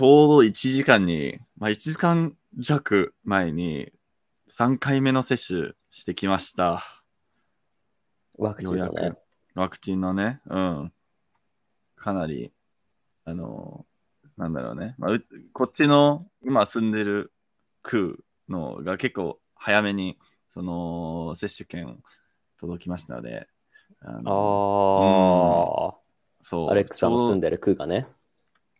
ちょうど1時間に、まあ1時間弱前に3回目の接種してきました。ワクチンのね。ワクチンのね、うん。かなり、あの、なんだろうね。まあ、うこっちの今住んでる区のが結構早めに、その、接種券届きましたので、ああのあ、そう。アレックさんも住んででる区がね。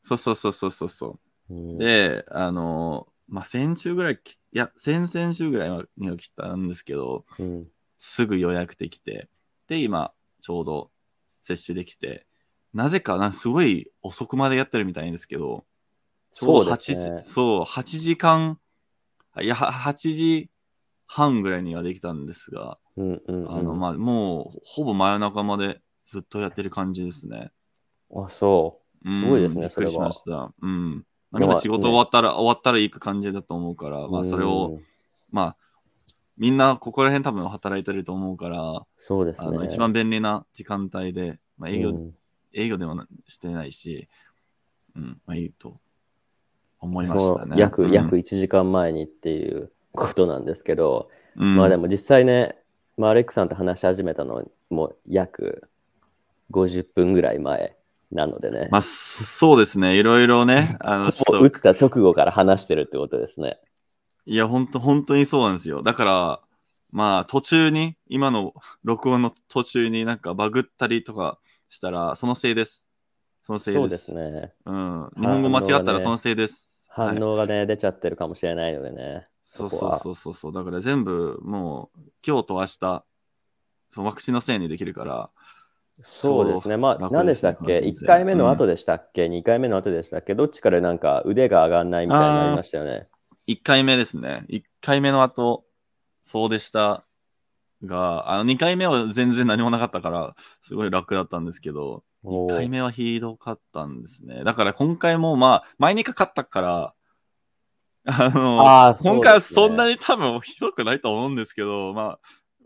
そうそうそうそうそうそう。うんで、あの、まあ、先週ぐらいき、いや、先々週ぐらいには来たんですけど、うんすぐ予約できて、で、今、ちょうど接種できて、なぜか、なんかすごい遅くまでやってるみたいですけど、そう8ですね時、。そう、8時間、いや、は8時半ぐらいにはできたんですが、うんうんうんあの、まあ、もう、ほぼ真夜中までずっとやってる感じですね。あ、そう。うんすごいですねびっくりしそれはました。うん。まあ、いやみんな仕事終わったら、終わったら行く感じだと思うから、まあ、それを、うんまあ、みんなここら辺多分働いてると思うから、そうですね。あの一番便利な時間帯で、まあ、営業、うん営業でもなしてないし、うん、まあいいと思いまそしたね。の約、うん約1時間前にっていうことなんですけど、うんまあでも実際ね、まあ、アレックさんと話し始めたのもう約50分ぐらい前なのでね。まあ、そうですね、いろいろね、あの、打った直後から話してるってことですね。いや、本当本当にそうなんですよ。だから、まあ、途中に、今の 録音の途中になんかバグったりとかしたら、そのせいです。そのせいです。そうですね。うん。日本語間違ったらそのせいです。反はい応がね、出ちゃってるかもしれないのでね。そうそうそうそう。だから全部もう今日と明日、そのワクチンのせいにできるから、そうですね。まあ、楽何でしたっけ？ですね ?1 回目の後でしたっけ、?2 回目の後でしたっけ？どっちからなんか腕が上がんないみたいになりましたよね。1回目ですね。1回目の後、そうでしたが、あの2回目は全然何もなかったから、すごい楽だったんですけど、おー1回目はひどかったんですね。だから今回もまあ、前にかかったから、あの、あね今回はそんなに多分ひどくないと思うんですけど、まあ、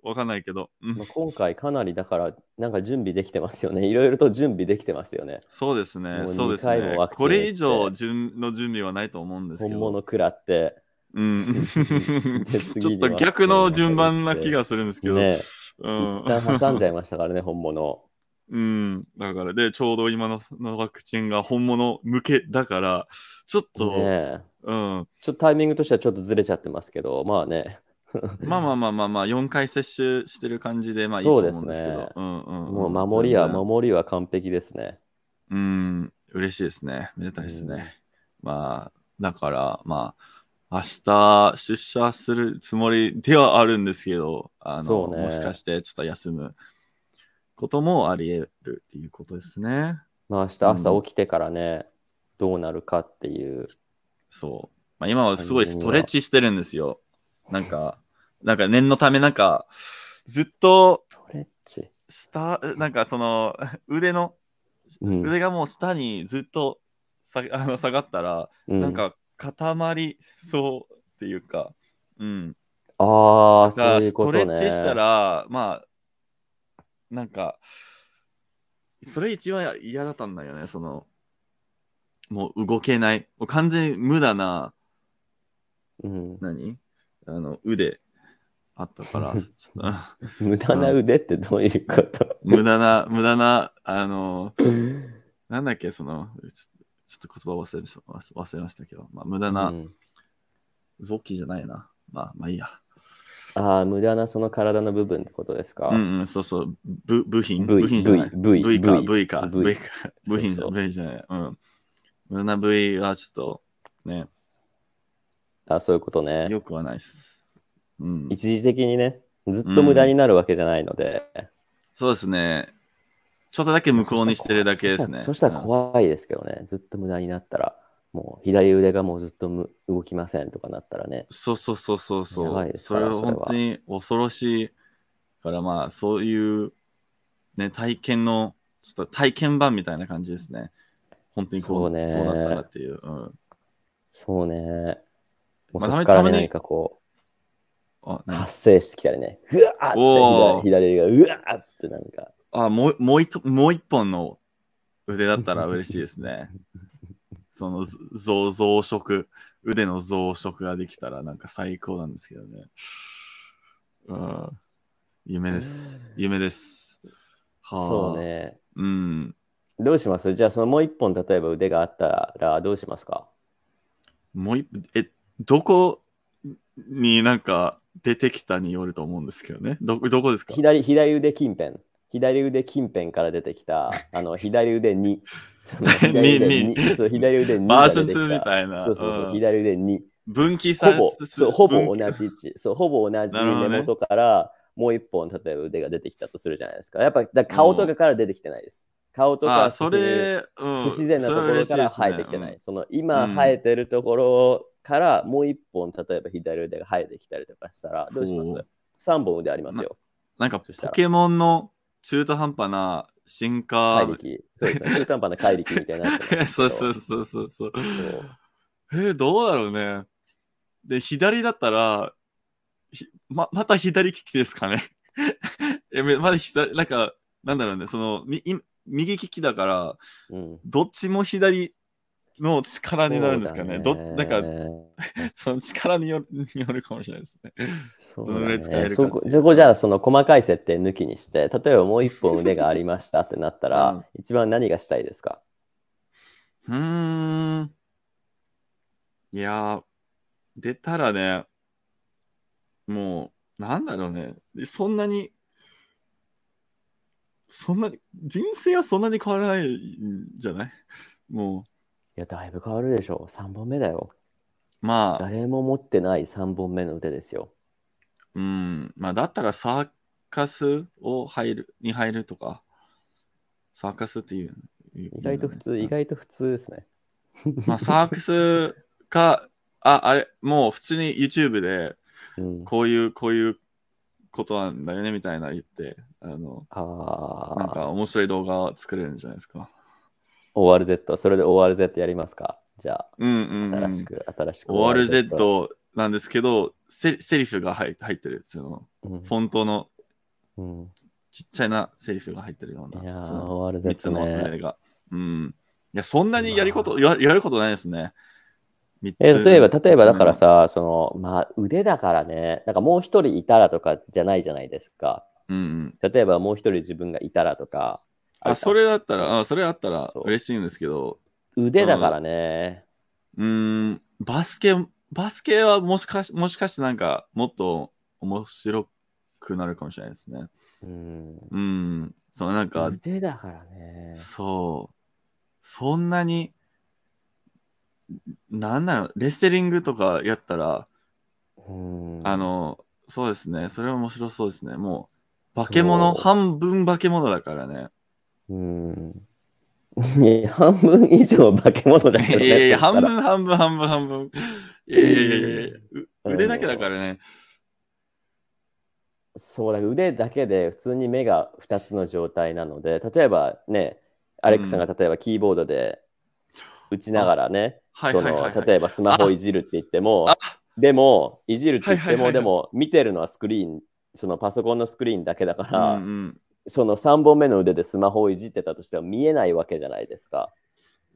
わかんないけど、うんまあ、今回かなりだから、なんか準備できてますよね。いろいろと準備できてますよね。そうですね、そうですねこれ以上準の準備はないと思うんですけど。本物食らって。うん。でちょっと逆の順番な気がするんですけど。ねうん一旦挟んじゃいましたからね、本物。うん。だから、で、ちょうど今ののワクチンが本物向けだから、ちょっと、ねうん。ちょっとタイミングとしてはちょっとずれちゃってますけど、まあね。まあまあまあまあまあ、4回接種してる感じで、まあいいと思うんですけど。そうですねうんうんうんもう守りは、守りは完璧ですね。うん、嬉しいですね。めでたいですね。まあ、だから、まあ、明日出社するつもりではあるんですけど、あの、ねもしかしてちょっと休むこともあり得るっていうことですね。まあ明日朝起きてからね、どうなるかっていう。そう。まあ、今はすごいストレッチしてるんですよ。なんか、なんか念のためなんか、ずっとストレッチ。スタなんかその腕の、うん腕がもう下にずっとさ あの下がったら、うんなんか固まりそうっていうか、うん。ああ、そういうことね。トレッチしたら、まあ、なんか、それ一番嫌だったんだよね、その、もう動けない。もう完全に無駄な、うん、何？あの、腕あったから、ちょっと無駄な腕ってどういうこと？無駄な、無駄な、あの、なんだっけ、その、ちょっと言葉忘れました忘れましたけど、まあ、無駄な、うん臓器じゃないな。まあ、まあいいや。ああ、無駄なその体の部分ってことですか？うんうん、そうそう、部部品、部品じゃない。部位部位か、部位か、部位か、部品じゃない。うん。無駄な部位はちょっと、ね、あそういうことね。よくはないです。うん。一時的にね、ずっと無駄になるわけじゃないので。そうですね。ちょっとだけ無効にしてるだけですね。そしたら怖いですけどね、ずっと無駄になったら、もう左腕がもうずっとむ動きませんとかなったらね。そうそうそうそうそう。それは本当に恐ろしいから、まあ、そういう、ね、体験の、ちょっと体験版みたいな感じですね。本当にこう、そうねそうだったなっていう。うん。そうね。もうまあそこからね、たまに何かこ発生してきたりね、ふわーって左がうわーってなんか、あもうもう一もう一本の腕だったら嬉しいですね。そのず増増殖、腕の増殖ができたらなんか最高なんですけどね。うん。夢です。夢です。はあ。そう。ね。うん。どうします？じゃあそのもう一本例えば腕があったらどうしますか？もう一え、どこになんか出てきたによると思うんですけどね。どどこですか？左左腕近辺。左腕近辺から出てきた、あの左腕2。その 左腕に2そう左腕2バージョン2が出てきたみたいな。そうそうそう、うん左腕2。分岐さほぼ、すそうほぼ分同じ位置。そう、ほぼ同じ根元から、もう一本、例えば腕が出てきたとするじゃないですか。やっぱ、だ顔とかから出てきてないです。顔とか、あ、それ、うん。不自然なところから生えてきてない。その今生えてるところからもう一本、例えば左腕が生えてきたりとかしたら、どうします？ほう ?3 本腕ありますよ。なんかポケモンの中途半端な進化。怪力。そうですね。中途半端な怪力みたいにな そうそうそうそうそう。そうえーどうだろうね。で、左だったら、ひま、また左利きですかね。え、めまだ左、なんか、なんだろうね、その、みい右利きだから、うんどっちも左の力になるんですかね。ど、なんか、その力によるによるかもしれないですね。そうどのぐらい使えるかっていうだねそこそこじゃあその細かい設定抜きにして、例えばもう一本腕がありましたってなったら、うん一番何がしたいですか？うーん。いやー、出たらね、もう、なんだろうね。そんなに、そんなに、人生はそんなに変わらないんじゃない？もいや、だいぶ変わるでしょ。3本目だよ。う、まあ、誰も持ってない3本目の腕ですよ。うん、まあ、だったらサーカスを入る、に入るとか、サーカスっていう。意意外と普通、意外と普通ですね。まあ、サークスか、あ、あれ、もう普通に YouTube で、うん、こういう、こういうことなんだよね、みたいな言って、あの、なんああ、か面白い動画を作れるんじゃないですか。ORZ、それで ORZ やりますか？じゃうんうん、あ、うん。新しく、新しく ORZ なんですけど、セセリフが入入ってる。その、うんフォントのうん、ちっちゃいなセリフが入ってるよういやな。そのー、3つ ORZ のね。例が。うん。いや、そんなにやること、ややることないですね。え例えば、例えばだから、さ、その、まあ、腕だからね、なんかもう一人いたらとかじゃないじゃないですか。うんうん。例えばもう一人自分がいたらとか。あ、それだったら、あそれだったらそう嬉しいんですけど、腕だからね。うーん、バスケ、バスケはもしかし、もしかしてなんか、もっと面白くなるかもしれないですね。うん。うん、そう、なんか、腕だからね。そう、そんなに、なんだろう、レスリングとかやったら、うん。あ、の、そうですね、それは面白そうですね。もう、化け物、そう半分化け物だからね。うん。いや半分以上化け物だいけどね。やいやいや、半分、半分、半分、半分。いやいやいやいや腕だけだからね。そうだ、腕だけで普通に目が2つの状態なので、例えばね、アレックさんが例えばキーボードで打ちながらね、そ。の例えばスマホいじるって言ってもあ、でも、いじるって言っても、でも見てるのはスクリーン、そのパソコンのスクリーンだけだから、その3本目の腕でスマホをいじってたとしては見えないわけじゃないですか。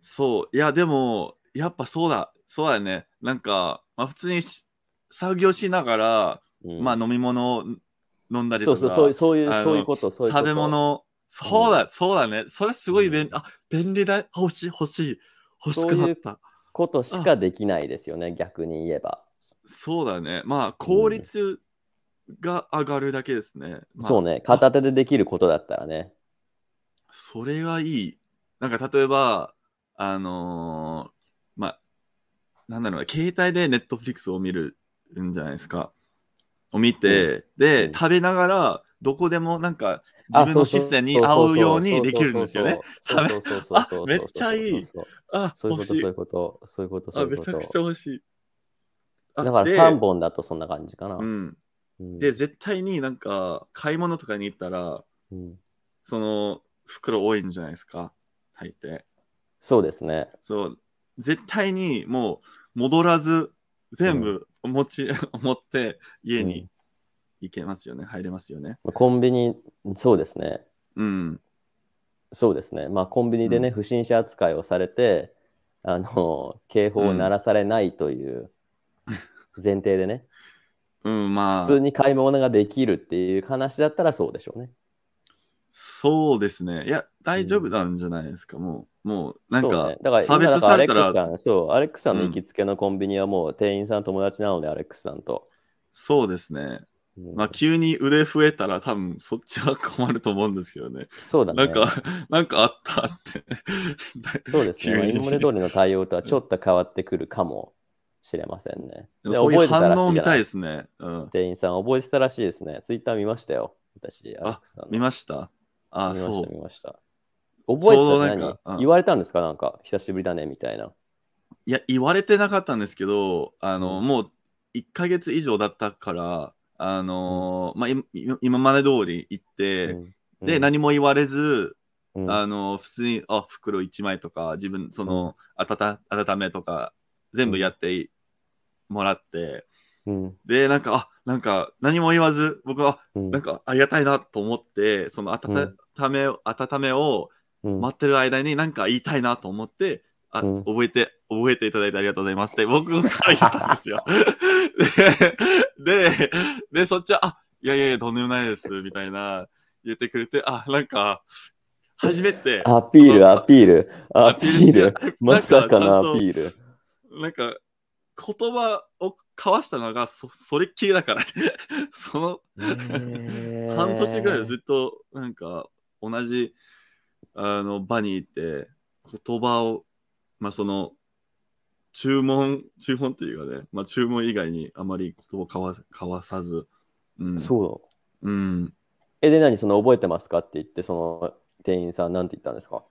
そう、いや、でも、やっぱそうだ、そうだね。なんか、まあ、普通にし作業しながら、うんまあ、飲み物を飲んだりとか、そうそう、そういう、そういう、あのそういうこと、そういうこと。食べ物、そうだ、そうだね。それすごい便利、あ、便利だ、欲しい、欲しい、欲しくなった。ことしかできないですよね、逆に言えば。そうだね。まあ、効率が上がるだけですね。まあ、そうね、片手でできることだったらね。それはいい。なんか例えば、あのー、まあ、なんだろう、携帯でネットフリックスを見るんじゃないですか。を見て、うん、で、うん、食べながら、どこでもなんか自分の視線に合うようにできるんですよね。あ、めっちゃいい。あ、そういうこと、そういうこと、そういうこと、そういうこと。あ、めちゃくちゃ欲しい。だから3本だとそんな感じかな。うん。うんで、絶対になんか、買い物とかに行ったら、うんその、袋多いんじゃないですか？大抵。そうですね。そう、絶対にもう戻らず、全部持ち、持って家に行けますよね、入れますよね。コンビニ、そうですね。うん。そうですね。まあコンビニでね、う不審者扱いをされて、あの、警報を鳴らされないという前提でね、うん、まあ、普通に買い物ができるっていう話だったらそうでしょうね。そうですね。いや、大丈夫なんじゃないですか。もう、もう、なんかね、だから差別されたら、クスさん、そう、アレックスさんのうん行きつけのコンビニはもう店員さん友達なので、アレックスさんと。そうですね。うんまあ、急に腕増えたら、多分そっちは困ると思うんですけどね。そうだね。なんか、なんかあったって。そうですね。今まで 通りの対応とはちょっと変わってくるかもしれませんね。でもそういう覚えてたら反応見たいですね。うん。店員さん覚えてたらしいですね。ツイッター見ましたよ。私、あ。見ました？あ、そう。見ました。覚えてたなんかうん何言われたんですか？なんか、久しぶりだね、みたいな。いや、言われてなかったんですけど、あの、うんもう1ヶ月以上だったから、あのーまあ、い今今まで通り行って、うんで、うん何も言われず、うんあの、普通に、あ、袋1枚とか、自分、その、温温めとか、全部やってもらって、うんで、なんか、あ、なんか、何も言わず、僕は、うんなんか、ありがたいなと思って、その温め、温めをうん待ってる間に、なんか言いたいなと思って、あ、うん覚えて、覚えていただいてありがとうございますって、僕から言ったんですよ。で、で、で、そっちは、あ、いやいやいや、とんでもないです、みたいな、言ってくれて、あ、なんか、初めて、アピール、アーピール、アアピール。まさかのアピール。ル。なんか、言葉を交わしたのがそ、それっきりだから、ね、その、半年ぐらいずっと、なんか、同じ、あの、場にいて、言葉を、まあ、その、注文、注文っていうかね、まあ、注文以外にあまり言葉を交わ交わさず、うん。そう。うん。え、で、何その覚えてますかって言って、その店員さんなんて言ったんですか？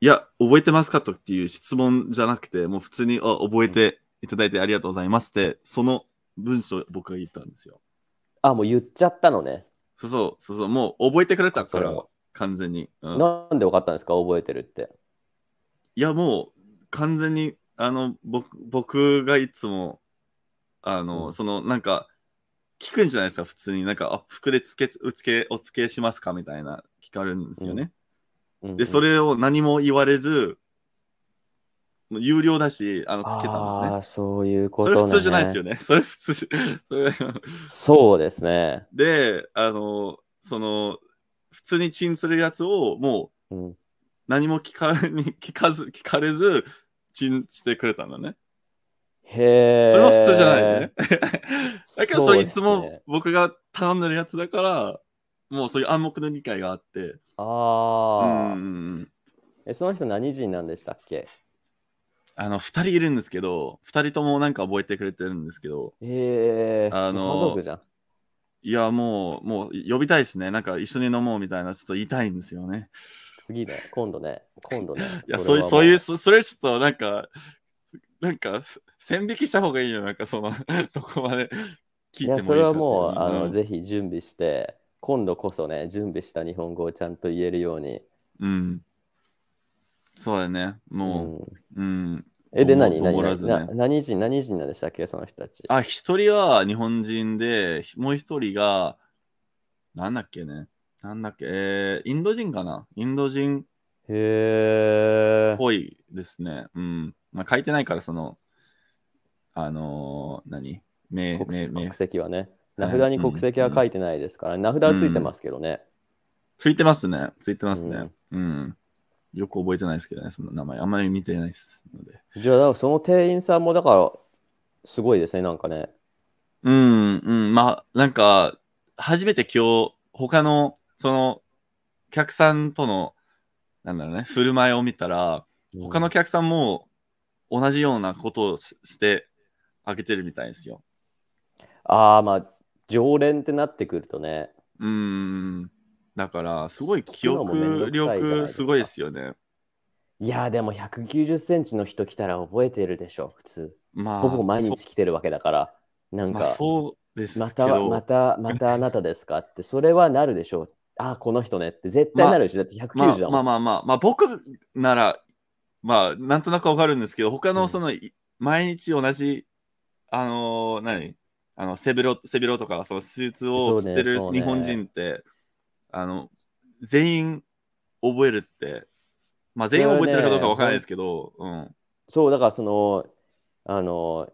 いや、覚えてますかとっていう質問じゃなくて、もう普通に、あ、覚えていただいてありがとうございますって、その文章を僕が言ったんですよ。あ、もう言っちゃったのね。そうそう、そうそう、もう覚えてくれたから完全に。うんなんで分かったんですか？覚えてるって。いや、もう完全に、あの、僕僕がいつも、あの、うんその、なんか、聞くんじゃないですか、普通に。なんか、あ、服でつけ、うつけ、お付けしますか？みたいな、聞かれるんですよね。うんうんで、それを何も言われず、もう有料だし、あの、つけたんですね。ああ、そういうことね。それ普通じゃないですよね。それ普通。それそうですね。で、あの、その、普通にチンするやつを、もう、うん、何も聞かに 聞かず、聞かれず、チンしてくれたのね。へえ。それは普通じゃないよね。だけどそれいつも僕が頼んでるやつだから、もうそういう暗黙の理解があって。うあんあ、うんうんえ。その人何人なんでしたっけ？あの、二人いるんですけど、二人ともなんか覚えてくれてるんですけど、へえ。あのー家族じゃん。いや、もう、もう呼びたいですね。なんか一緒に飲もうみたいな、ちょっと言いたいんですよね。次ね、今度ね、今度ね。いや、れそういう、そういう、そそれちょっとなんか、なんか、線引きした方がいいよ。なんかその、どこまで聞いてもいいかいや、それはもう、っていあの、んぜひ準備して、今度こそね、準備した日本語をちゃんと言えるように。うん。そうだね。もうんう、うん。え、で、何？何？どもらずね何？人何人なんでしたっけ？その人たち。あ、一人は日本人で、もう一人が、なんだっけね。なんだっけ、えー、インド人かな？インド人へえ。っぽいですね。うん。まあ、書いてないから、その、あのー何？名、名、名国国、籍はね。はい名札に国籍は書いてないですから、名札はついてますけどね。ついてますね。ついてますね。うん。よく覚えてないですけどね、その名前。あんまり見てないですので。じゃあ、その店員さんも、だから、すごいですね、なんかね。うん、うん。まあ、なんか、初めて今日、他の、その、お客さんとの、なんだろうね、振る舞いを見たら、他のお客さんも同じようなことをししてあげてるみたいですよ。ああ、まあ、常連ってなってくるとね。うん。だから、すごい記憶力すごいですよね。いやー、でも190センチの人来たら覚えてるでしょ、普通。まあ、ほぼ毎日来てるわけだから。なんか、まあ、そうですまた、また、またあなたですかって、それはなるでしょう。ああ、この人ねって絶対なるでしょ。だって190まあだもん。まあまあまあ、まあ、僕なら、まあ、なんとなくわかるんですけど、他うんのその、い毎日同じ、あのー何？あの、背広、背広とか、そのスーツを着てる日本人って、あの、全員覚えるってまあ全員覚えてるかどうかわからないですけど、うん。そう、だからその、あの、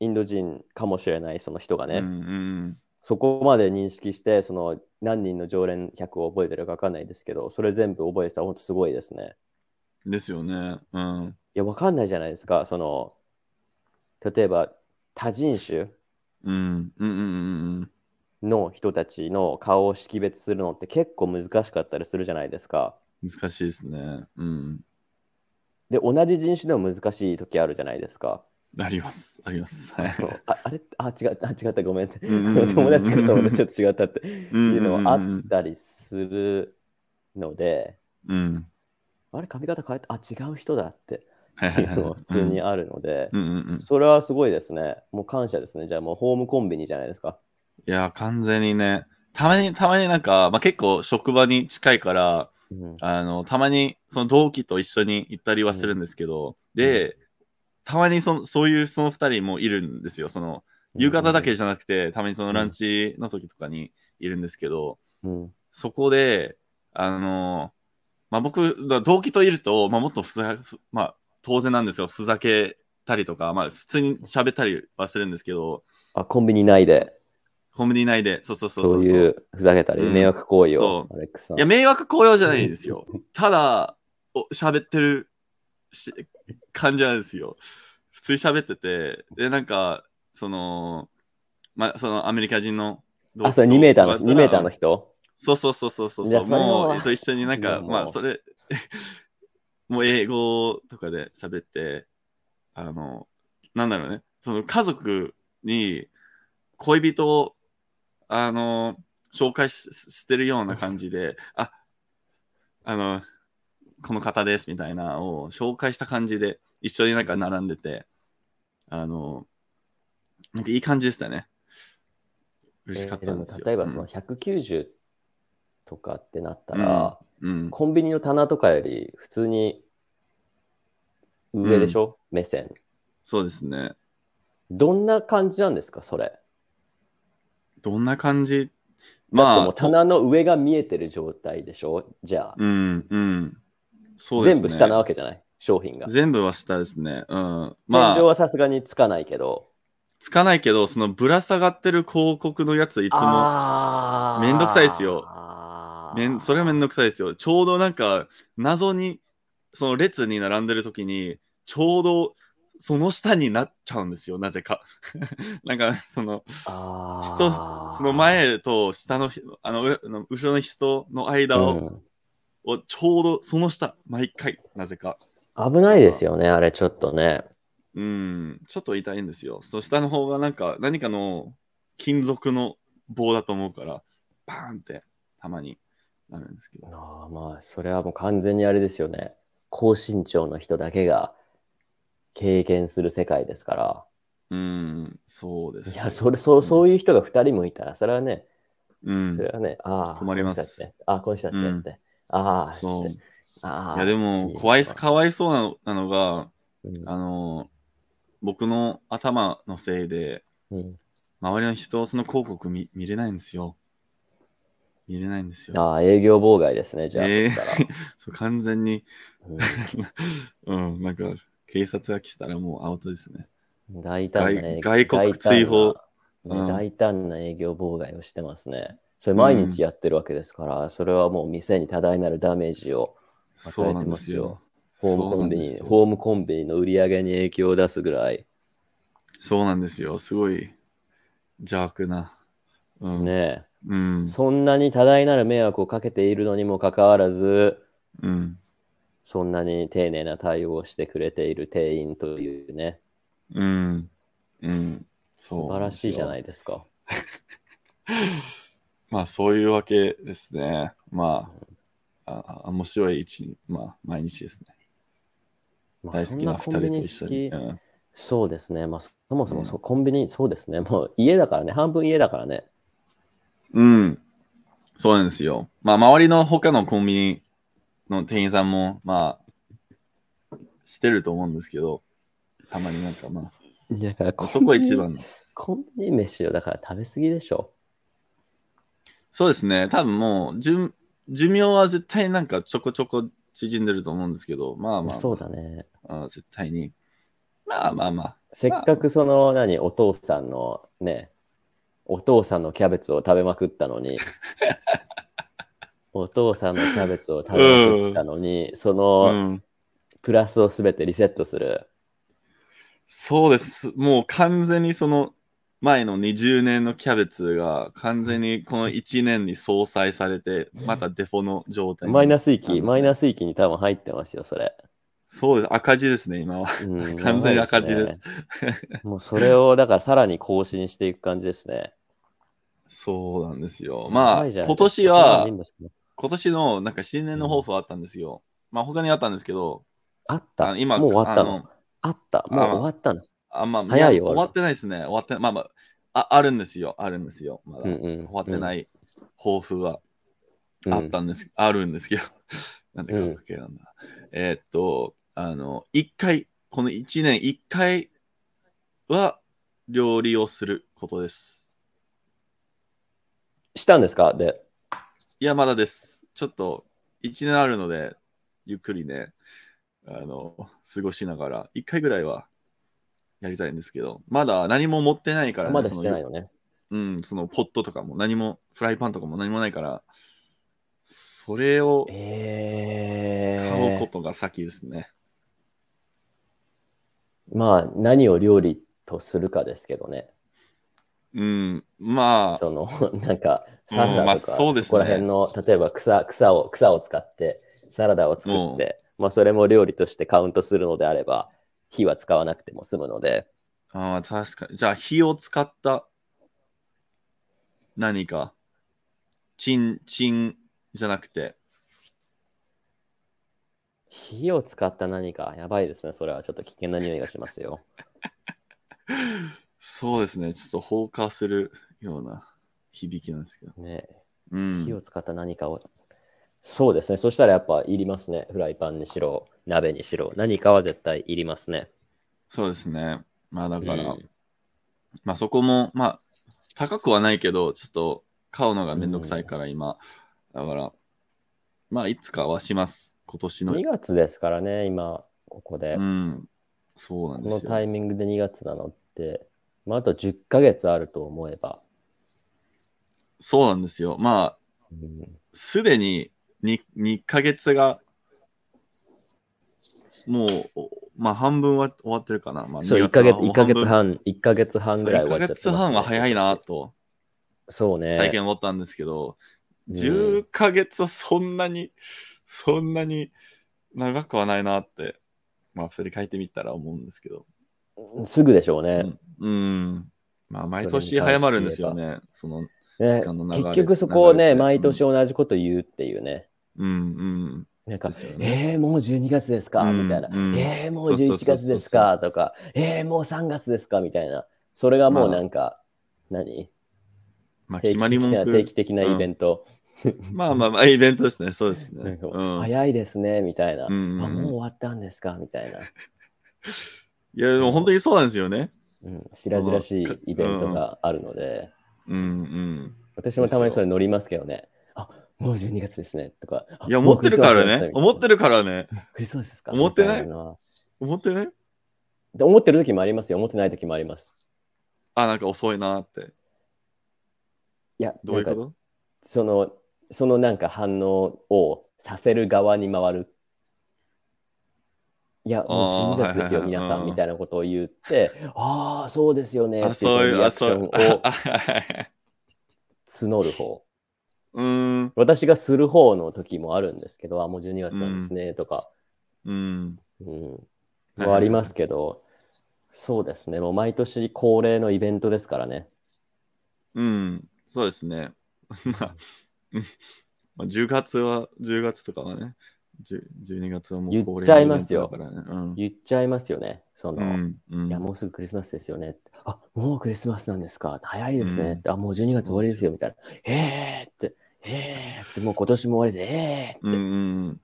インド人かもしれないその人がね、うんうんそこまで認識して、その何人の常連客を覚えてるかわかんないですけど、それ全部覚えてたら本当すごいですね。うん。ですよね。うん。いや、わかんないじゃないですか。その、例えば多人種うんうんうんうんの人たちの顔を識別するのって結構難しかったりするじゃないですか。うん。難しいですね。うん。で、同じ人種でも難しい時あるじゃないですか。あります。あります。はい。ああれ？あ違った、あ違った、ごめん友達かと思ってちょっと違ったってうんいうのはあったりするので、うん。あれ、髪型変えた、あ、違う人だってはいはいはいいうのは普通にあるので、うんうんうん。それはすごいですね。もう感謝ですね。じゃあもうホームコンビニじゃないですか。いや、完全にね、たまに、たまになんか、まあ、結構職場に近いから、うん、あの、たまにその同期と一緒に行ったりはするんですけど、で、たまにそのそういうその二人もいるんですよ。その、夕方だけじゃなくて、たまにそのランチの時とかにいるんですけど、うん。そこで、あの、まあ、僕、だ同期といると、まあ、もっとふまあ、当然なんですよ。ふざけたりとか、まあ、普通に喋ったりはするんですけど、あ、コンビニ内で、コンビニ内で、そうそうそうそそうういうふざけたり、うん迷惑行為をそ、アレックスさん。いや、迷惑行為じゃないですよ。ただ、お喋ってるし感じなんですよ。普通に喋ってて、で、なんか、その、まあ、そのアメリカ人のあ、それ2メーターの、2メーターの人？人そうそうそうそうそうももう、えっと、一緒になんか、まあ、それ、もう英語とかで喋って、あの、なんだろうね、その家族に恋人を、あの、紹介ししてるような感じで、あ、あの、この方ですみたいなのを紹介した感じで、一緒になんか並んでて、あの、なんかいい感じでしたね。嬉しかったんですよ。えー例えばその190とかってなったら、うん、うんコンビニの棚とかより普通に上でしょ、目線。そうですね。どんな感じなんですか、それ？どんな感じ？まあ、もう棚の上が見えてる状態でしょ？じゃあ、うん、うん。そうですね。全部下なわけじゃない？商品が。全部は下ですね。うん。天井まあ、はさすがにつかないけど。つかないけど、そのぶら下がってる広告のやついつも、めんどくさいですよめんそれはめんどくさいですよ。ちょうどなんか、謎に、その列に並んでる時に、ちょうどその下になっちゃうんですよ、なぜか。なんか、その、人、その前と下の、あの、後ろの人の間を、うんをちょうどその下、毎回、なぜか。危ないですよね、あれちょっとね。うん、ちょっと痛いんですよ。その下の方がなんか、何かの金属の棒だと思うから、バーンってたまになるんですけど。あーまあ、それはもう完全にあれですよね。高身長の人だけが経験する世界ですから。うん、そうですよ。いや、それ、そう、そういう人が2人もいたら、それはね、うんそれはね、ああ、困ります。ああ、この人たちねって。ああ、そう。いああ。や、でも、いい怖い、かわいそうなのなのが、うんあの、僕の頭のせいで、うん周りの人、その広告見見れないんですよ。見れないんですよ。ああ、営業妨害ですね、じゃあ、えー そう完全に、うん うん、なんか、警察が来たらもうアウトですね。大胆な営外外国追放大大胆な営業妨害をしてますね。それ毎日やってるわけですから、それはもう店に多大なるダメージを与えてますよ。。ホームコンビニ、ホームコンビニの売り上げに影響を出すぐらい。そうなんですよ。すごい邪悪な。うん。ねうんえ。そんなに多大なる迷惑をかけているのにもかかわらず、うん。そんなに丁寧な対応をしてくれている店員というね、うん。うん。素晴らしいじゃないい。ですか。まあ、そういうわけですね。まあ、あ面白い一日、まあ、毎日ですね。まあ大好きな二人と一緒に。うんそうですね。まあ、そもそもそううコンビニ、そうですね。もう家だからね。半分家だからね。うん。そうなんですよ。まあ、周りの他のコンビニの店員さんも、まあ、してると思うんですけど、たまになんかまだからあ、そこが一。番です。コンビニ飯をだから食べ過ぎでしょ。そうですね。多分もう、寿寿命は絶対なんかちょこちょこ縮んでると思うんですけど、まあまあ、そうだね。あ絶対に。まあまあまあ。せっかくその、何、お父さんのね、お父さんのキャベツを食べまくったのに、お父さんのキャベツを食べまくったのに、その、うん、プラスをすべてリセットする。そうです。もう完全にその前の20年のキャベツが完全にこの1年に相殺されて、またデフォの状態にマイナス域、マイナス域に多分入ってますよ、それ。そうです。赤字ですね、今は。うん完全に赤字です。もうそれを、だからさらに更新していく感じですね。そうなんですよ。やまあ、今年は今年のなんか新年の抱負はあったんですよ。まあ他にあったんですけど、あった？あ今、もう終わったあの。あった？もう終わったの？あまあ、早いよや終わってないですね。終わってまあまあ、ああるんですよ。あるんですよ。まだ、うんうん終わってない抱負はうんあったんです、あるんですけど。なんで過去形なんだ。えーっと、あの、一回、この一年一回は料理をすることです。したんですか？で、いや、まだです。ちょっと一年あるので、ゆっくりね、あの、過ごしながら、一回ぐらいはやりたいんですけど、まだ何も持ってないからね、まだしてないのね。うん、そのポットとかも何も、フライパンとかも何もないから、それをえー。買うこ、とが先ですね。まあ、何を料理とするかですけどね。うん、まあ、その、なんか、サラダとか、うんまあそうですね。こら辺の、例えば草草を草を使って、サラダを作って、まあ、それも料理としてカウントするのであれば、火は使わなくても済むので、あー確かに。じゃあ、火を使った何か、チン、チンじゃなくて、火を使った何か、やばいですね。それはちょっと危険な匂いがしますよ。そうですね、ちょっと放火するような響きなんですけど。ね、うん、火を使った何かを。そうですね。そしたらやっぱいりますね。フライパンにしろ、鍋にしろ。何かは絶対いりますね。そうですね。まあだから、うんまあそこも、まあ高くはないけど、ちょっと買うのがめんどくさいから今、だから、まあいつかはします。今年の。2月ですからね、今、ここで。うん。そうなんこのですよ。タイミングで2月なのって、まあ、あと10ヶ月あると思えば。そうなんですよ。まあ、うんすでに 2, 2ヶ月が、もう、おまあ半分は終わってるかな。まあ、そう、2 1ヶ月、はもう一ヶ月半半、1ヶ月分半ぐらい終わっちゃって1ヶ月半は早いな。と、そうね。最近思ったんですけど、うん10ヶ月はそんなに、そんなに長くはないなって、まあ、振り返ってみたら思うんですけど。すぐでしょうね。うん。うんまあ、毎年早まるんですよね。その、ね時間の流れ結局そこをね、毎年同じこと言うっていうね。うんうん。なんか、ねえー、もう12月ですか、うんみたいな。うんえー、もうそうそう11そうそう月ですかとか、えー、もう3月ですか？みたいな。それがもうなんか、何？まあ、定期決まり文的な定句。期的なイベント。まあまあまあ、イベントですね。そうですね。うん、い早いですね、みたいな。うんうんうんあ、もう終わったんですかみたいな。や、でも本当にそうなんですよね。うん、白々しいイベントがあるので、うんうん。私もたまにそれ乗りますけどね。あ、もう12月ですね。とか。あいや、思ってるからね。思ってる。るからね。クリスマスですか思ってない？思ってね。で思ってる時もありますよ。思ってない時もあります。あ、なんか遅いなって。いや、どういうこと？その、そのなんか反応をさせる側に回る。いや、もう12月ですよ、あーはいはいはい皆さん、うんみたいなことを言って、ああ、そうですよね、ってあ、いうそういう、アクションを募る方。う ーん。私がする方の時もあるんですけど、あ、もう12月なんですね、とか、うん。うん、ありますけど、そうですね、もう毎年恒例のイベントですからね。うん。そうですね。まあ、うんまあ、10月は、10月とかはね、10 12月はもう言っ恒例ちゃいますよのイベントだからね。言っちゃいますよね。その、うん。うん。いや、もうすぐクリスマスですよね。あ、もうクリスマスなんですか。早いですね。うんあ、もう12月終わりですよ、みたいな。えーって、えーって、もう今年も終わりです。えーって。うんうんうん。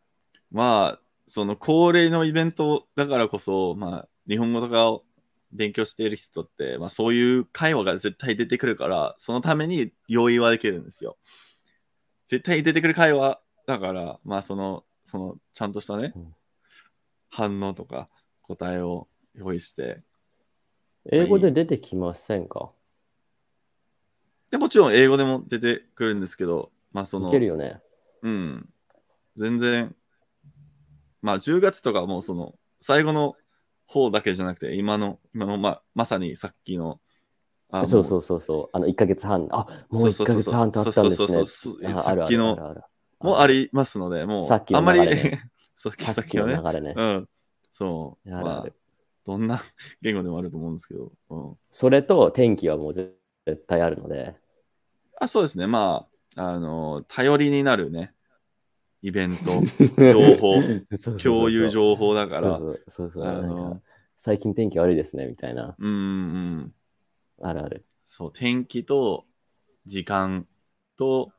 まあ、その恒例のイベントだからこそ、まあ、日本語とかを勉強している人って、まあ、そういう会話が絶対出てくるから、そのために用意はできるんですよ。絶対出てくる会話だから、まあ、そのその、ちゃんとしたね、うん。反応とか答えを用意して、英語で出てきませんか？でもちろん英語でも出てくるんですけど、まあそのいけ、るよね。うん、全然、まあ10月とかもうその、最後の方だけじゃなくて、今の、今の、まあ、まさにさっきの、あそうそうそうそう。あの、1ヶ月半。あ、もう1ヶ月半経ったんですね。そうそうそうそう。あさっきのもありますので、もう、さっきのあんまり、さっきの流れね。うん、そう、ある。あまある、どんな 言語でもあると思うんですけど、うん、それと天気はもう絶対あるので。あそうですね、まあ、あの、頼りになるね、イベント、情報共有情報だから、そうそう最近天気悪いですね、みたいな。うんうん、あるある。そう、天気と時間と、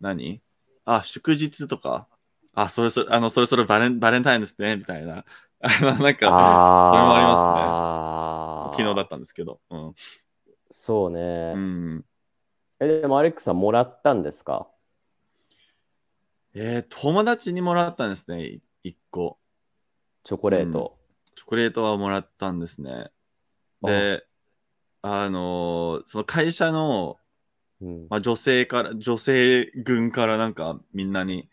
何？あ、祝日とか、あ、それそれ、あの、それそれバレンバレンタインですね、みたいな。なんか、あそれもあります昨日だったんですけど、うん。そうね。うん、え、でもアレックさんもらったんですか？えー友達にもらったんですね、い一個。チョコレート。チョコレートはもらったんですね。で、あのーその会社の、うんまあ、女性から、女性軍からなんかみんなに、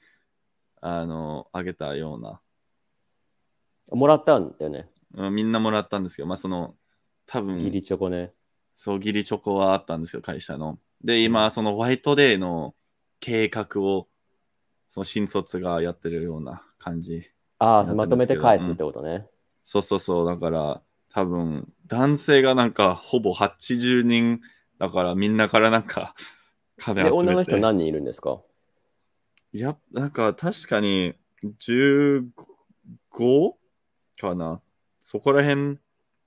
あのーあげたような、もらったんだよね。うんみんなもらったんですけど、まあその、多分、ギリチョコね。そう、ギリチョコはあったんですよ、会社の。で、今、そのホワイトデーの計画を、その新卒がやってるような感じ。ああ、なってますけどまとめて返すってことね。そうそうそう、だから、多分、男性がなんか、ほぼ80人、だからみんなからなんか、金で、集めて。女の人何人いるんですか？いや、なんか確かに15かな。そこら辺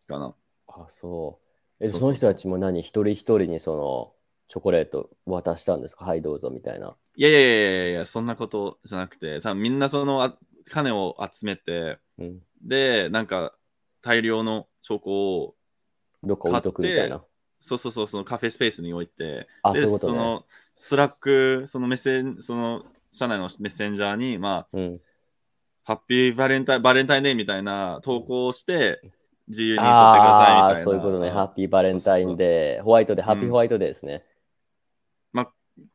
かな。あ、そう。え、その人たちも何一人一人にそのチョコレート渡したんですか？はい、どうぞみたいな。いやいやいやいやいや、そんなことじゃなくて、多分みんなそのあ金を集めて、うん。で、なんか大量のチョコを、どっか置いとくみたいな。そうそうそう、そのカフェスペースに置いて、あ、で、そういうことね。のスラック、そのメッセン、その社内のメッセンジャーに、まあ、うん。ハッピーバレンタイン、バレンタインデーみたいな投稿をして、自由に取ってくださいみたいな。ああー、そういうことね。ハッピーバレンタインデー、ホワイトデー、ハッピーホワイトデーですね。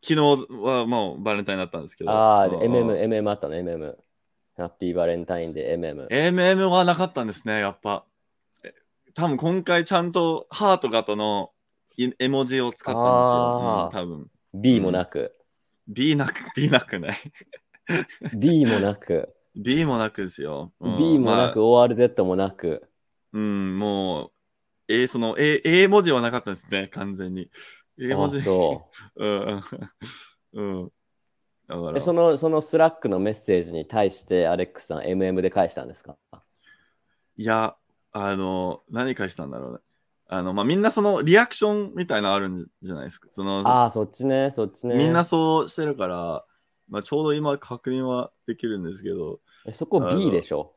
昨日はもうバレンタインだったんですけど。ああ、うん MM、MM あったね、MM。ハッピーバレンタインデー、MM。MM はなかったんですね、やっぱ。え多分今回ちゃんとハート型のイ絵文字を使ったんですよ。うん、多分 B もなく。B なく、B なくない？B もなく。B もなくですよ。うん B もなく、まあ ORZ もなく。うん、もう、えその A, A 文字はなかったんですね、完全に。A 文あ字。そ うん。うん。だかう。らえ、その、そのスラックのメッセージに対して、アレックスさん、MM で返したんですか？いや、あの、何返したんだろうね。あの、まあ、みんなそのリアクションみたいなのあるんじゃないですか？その、ああ、そっちね、そっちね。みんなそうしてるから、まあ、ちょうど今確認はできるんですけど、えそこ B でしょ？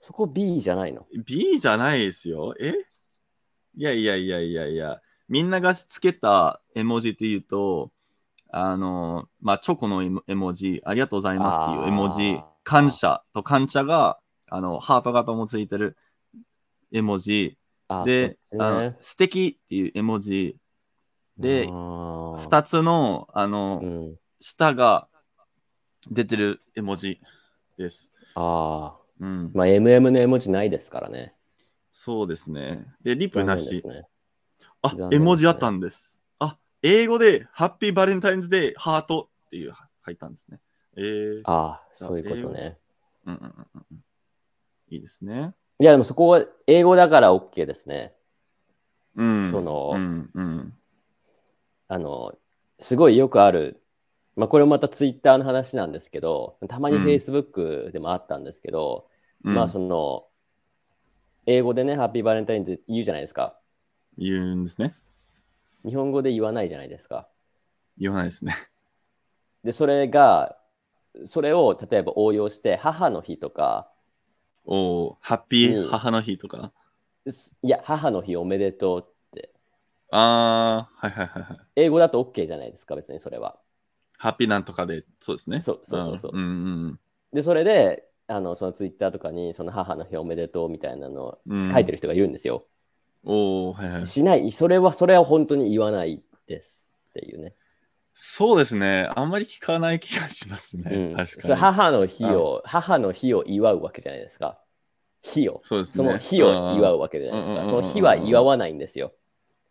そこ B じゃないの？B じゃないですよ。え？いやいやいやいやいや、みんながつけた絵文字っていうと、あの、まあ、チョコの絵文字、ありがとうございますっていう絵文字感謝と感謝が、あの、ハート型もついてる絵文字、あで、そっちあのね。素敵っていう絵文字、であー2つの、あの、うん。下が出てる絵文字です。ああ。うん。まあ、MM の絵文字ないですからね。そうですね。で、リプなし。ね。あね絵文字あったんです。あ、英語で、ハッピーバレンタインズデー、ハートっていう書いたんですね。えー、ああ、そういうことね。うんうんうんうんうん。いいですね。いや、でもそこは英語だから OK ですね。うん。そのうんうん。あの、すごいよくある、まあ、これもまたツイッターの話なんですけど、たまにうん Facebook でもあったんですけど、うんまあその、英語でね、ハッピーバレンタインって言うじゃないですか。言うんですね。日本語で言わないじゃないですか。言わないですね。で、それが、それを例えば応用して、母の日とか、おーハッピーうん母の日とか？すいや、母の日おめでとうって、あー、はいはいはいはい。英語だと OK じゃないですか、別にそれは。ハッピーなんとかで、そうですね。そうそうそうそうんうんうんで、それで、あのそのツイッターとかにその母の日おめでとうみたいなのをうん書いてる人がいるんですよ。おおはいはい。しない、それは、それは本当に言わないですっていうね。そうですね。あんまり聞かない気がしますね。うん、確かに。母の日を、母の日を祝うわけじゃないですか。日を。そうですね。その日を祝うわけじゃないですか。その日は祝わないんですよ。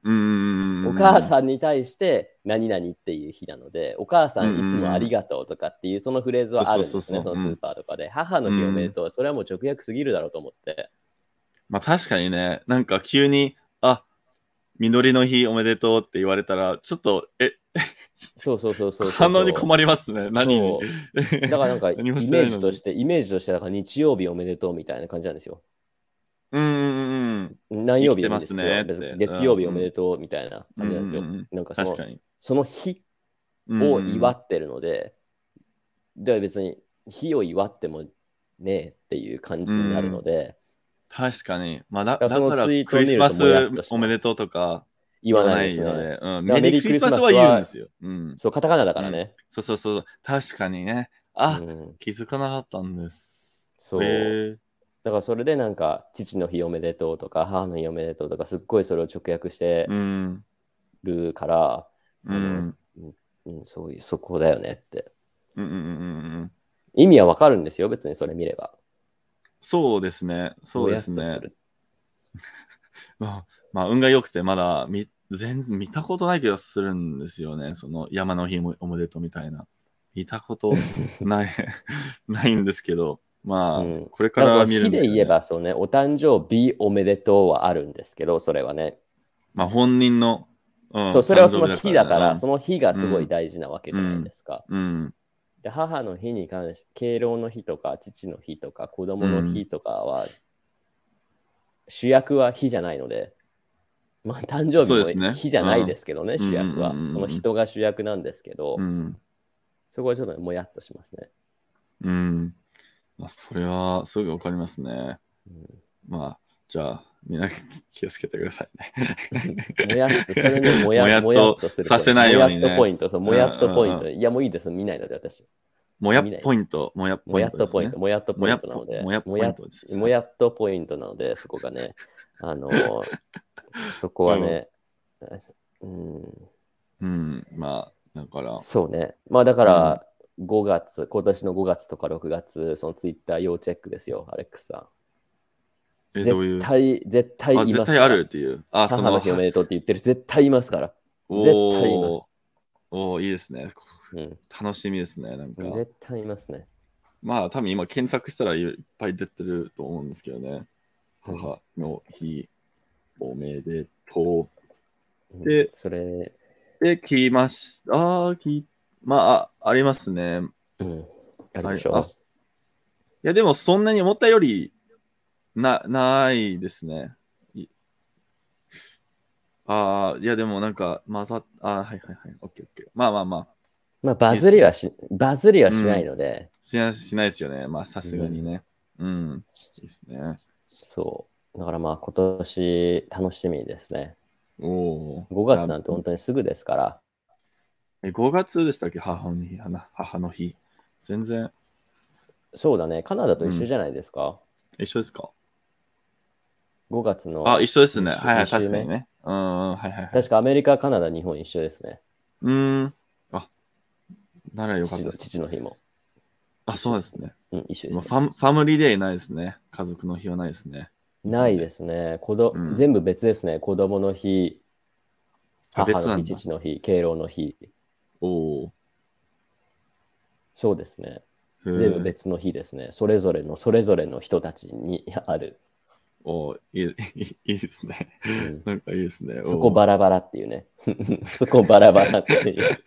うん。お母ん。さんに対して何々っていう日なので、お母さんいつもありがとうとかっていうそのフレーズはあるんですね、そのスーパーとかで。母の日おめでとう、それはもう直訳すぎるだろうと思って。まあ確かにね、なんか急に、あ、実りの日おめでとうって言われたら、ちょっと、え、そうそうそうそう。反応に困りますね。何に。そうだからなんか イメージとして、イメージとして、日曜日おめでとうみたいな感じなんですよ。うんうんうん。何曜日です月曜日おめでとうみたいなうん感じなんですよ。うんうんなんかその。その日うんを祝ってるので、で別に日を祝ってもねえっていう感じになるので、確かに。まあだだだからそのからツイートを見るとクリスマスもやっとしますおめでとうとか言わないですね。ので、うん、だからメリークリスマスは言うんですよ。うん。そう、カタカナだからね。そうそうそう。確かにね。あ、うん気づかなかったんです。そう。へーだからそれでなんか、父の日おめでとうとか、母の日おめでとうとか、すっごいそれを直訳してうん。るから、うん。うん、そういう、そこだよねって。うんうんうんうんうん。意味はわかるんですよ、別にそれ見れば。そうですね。そうですね まあ、まあ、運が良くて、まだ見全然見たことない気がするんですよね。その山の日もおめでとうみたいな。見たこと ないないんですけど、まあ、うんこれから見るんですけど、ね。日で言えば、そうね、お誕生日おめでとうはあるんですけど、それはね。まあ、本人の、うんそう、それはその日だから、ねその日がすごい大事なわけじゃないですか。うん。で母の日に関して、敬老の日とか、父の日とか、子供の日とかは、主役は日じゃないので、まあ、誕生日も日じゃないですけどね、うん主役はうんうんうんうん。その人が主役なんですけど、うん。そこはちょっともやっとしますね。うん。まあ、それはすぐわかりますね。うんまあ、じゃあ、みんな気をつけてくださいね。もやっと、それでもやもやっと。させないようにねもやっとポイント、そう、もやっとポイント。いや、もういいです、見ないので私。もやっポイント、もやっもポイントですねやっとポイント、。もやっとポイントなので、もやっポイントですもやっとポイントなので、そこがね、あのーそこはね、うん、うん、まあ、だから、そうね。まあだから、5月、今年の5月とか6月、そのツイッター要チェックですよ、アレックスさん。え、どういう？絶対、絶対あ、います絶対あるっていう？あ、その母の日おめでとうって言ってる、絶対いますから。絶対います。おーいいですね。うん、楽しみですね。なんか、絶対いますね。まあ、多分今検索したらいっぱい出てると思うんですけどね。うん母の日おめでとうんでそれ、う。で、来ました。きまあ、あありますね。うん。あるでしょ。はいあいや、でもそんなに思ったよりな、ないですね。いああ、いや、でもなんか混ざっ、あーはいはいはい。オッケーオッケー。まあまあまあ、まあ、バズりはし、バズりはしないので、しないしないですよね。まあ、さすがにね。うん。いいですね。そう。だからまあ、今年楽しみですね。おお。5月なんて本当にすぐですから。え、5月でしたっけ？母の日、花母の日。全然そうだね。カナダと一緒じゃないですか。一緒ですか？5月の。あ、一緒ですね。はいはい、確かにね。うん、うんはいはいはい。確かアメリカ、カナダ、日本一緒ですね。うーん。あ、ならよかっ父のた。父の日も。あ、そうですね。うん、一緒です、もうファムファムリーデーないですね。家族の日はないですね。ないですね。子どうん全部別ですね。子供の日、あ、母の日。父の日、敬老の日。おおそうですね。全部別の日ですね。それぞれの、それぞれの人たちにある。おーいいいいですね。うんなんかいいですね。そこバラバラっていうね。そこバラバラっていう。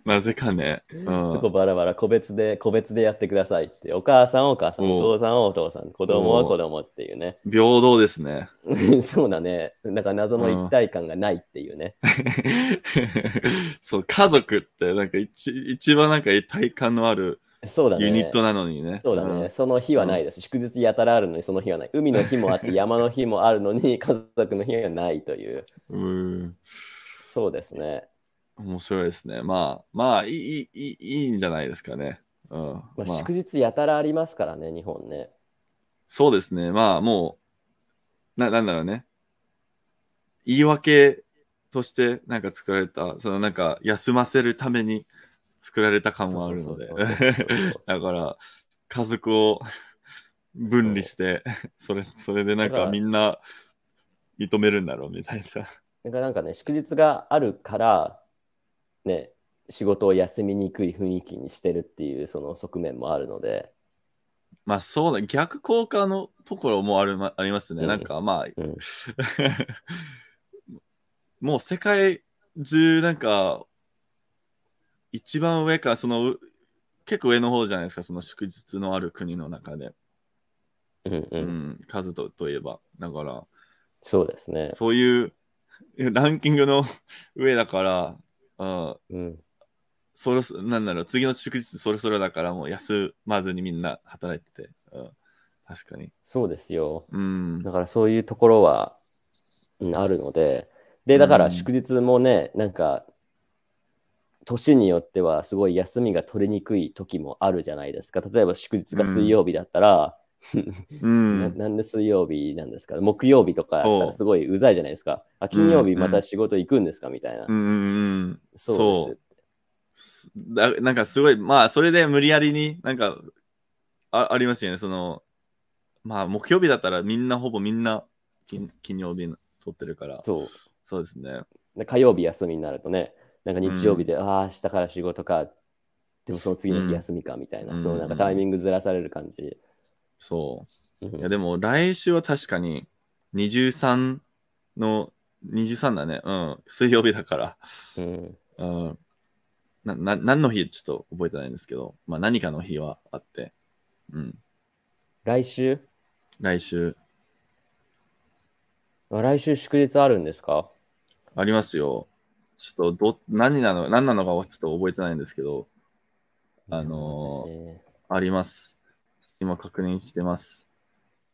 なぜかね。うんそこバラバラ、個別で、個別でやってくださいって。お母さんはお母さん、おお父さんはお父さん、子供は子供っていうね。平等ですね。そうだね。なんか謎の一体感がないっていうね。そう、家族ってなんか一一番なんか体感のあるそうだね。ユニットなのにね。そうだね、その日はないです。祝日やたらあるのにその日はない。海の日もあって山の日もあるのに家族の日はないという。うん。うんそうですね。面白いですね。まあ、まあ、いい、いい、いいんじゃないですかね。うんまあ、まあ祝日やたらありますからね、日本ね。そうですね。まあもう、ななんだろうね。言い訳としてなんか作られた、そのなんか休ませるために作られた感はあるので。だから家族を分離して、それそれでなんかみんな認めるんだろうみたいな。だからなんかね、祝日があるから、ね、仕事を休みにくい雰囲気にしてるっていうその側面もあるので、まあそうだ、逆効果のところもあるまありますね。うんなんかまあ、うん、もう世界中なんか一番上かそのう結構上の方じゃないですかその祝日のある国の中で、うん、う。うんん、数とといえば。だからそうですね。そういうランキングの 上だからあうん、そろそなんだろう次の祝日そろそろだからもう休まずにみんな働いてて、うん、確かに。そうですよ。うん。だからそういうところは、うん、あるので、で、だから祝日もね、なんか、年によってはすごい休みが取りにくい時もあるじゃないですか。例えば祝日が水曜日だったら、うん ななんで水曜日なんですか？木曜日とかすごいうざいじゃないですか。あ、金曜日また仕事行くんですか？みたいな。そうです。すだなんかすごい、まあ、それで無理やりになんかあありますよね。その、まあ、木曜日だったらみんな、ほぼみんな金金曜日取ってるから。そうそうですね。で火曜日休みになるとね、なんか日曜日で、ああ、明日から仕事か、でもその次の日休みかみたいな、うんそのなんかタイミングずらされる感じ。そうう。んいや、でも来週は確かに23の、23だね。うん。水曜日だから。うんうん。な、な、何の日ちょっと覚えてないんですけど、まあ何かの日はあって。うん。来週？来週あ来週祝日あるんですか？ありますよ。ちょっとど、何なの、何なのかはちょっと覚えてないんですけど、あのー私あります。今確認してます。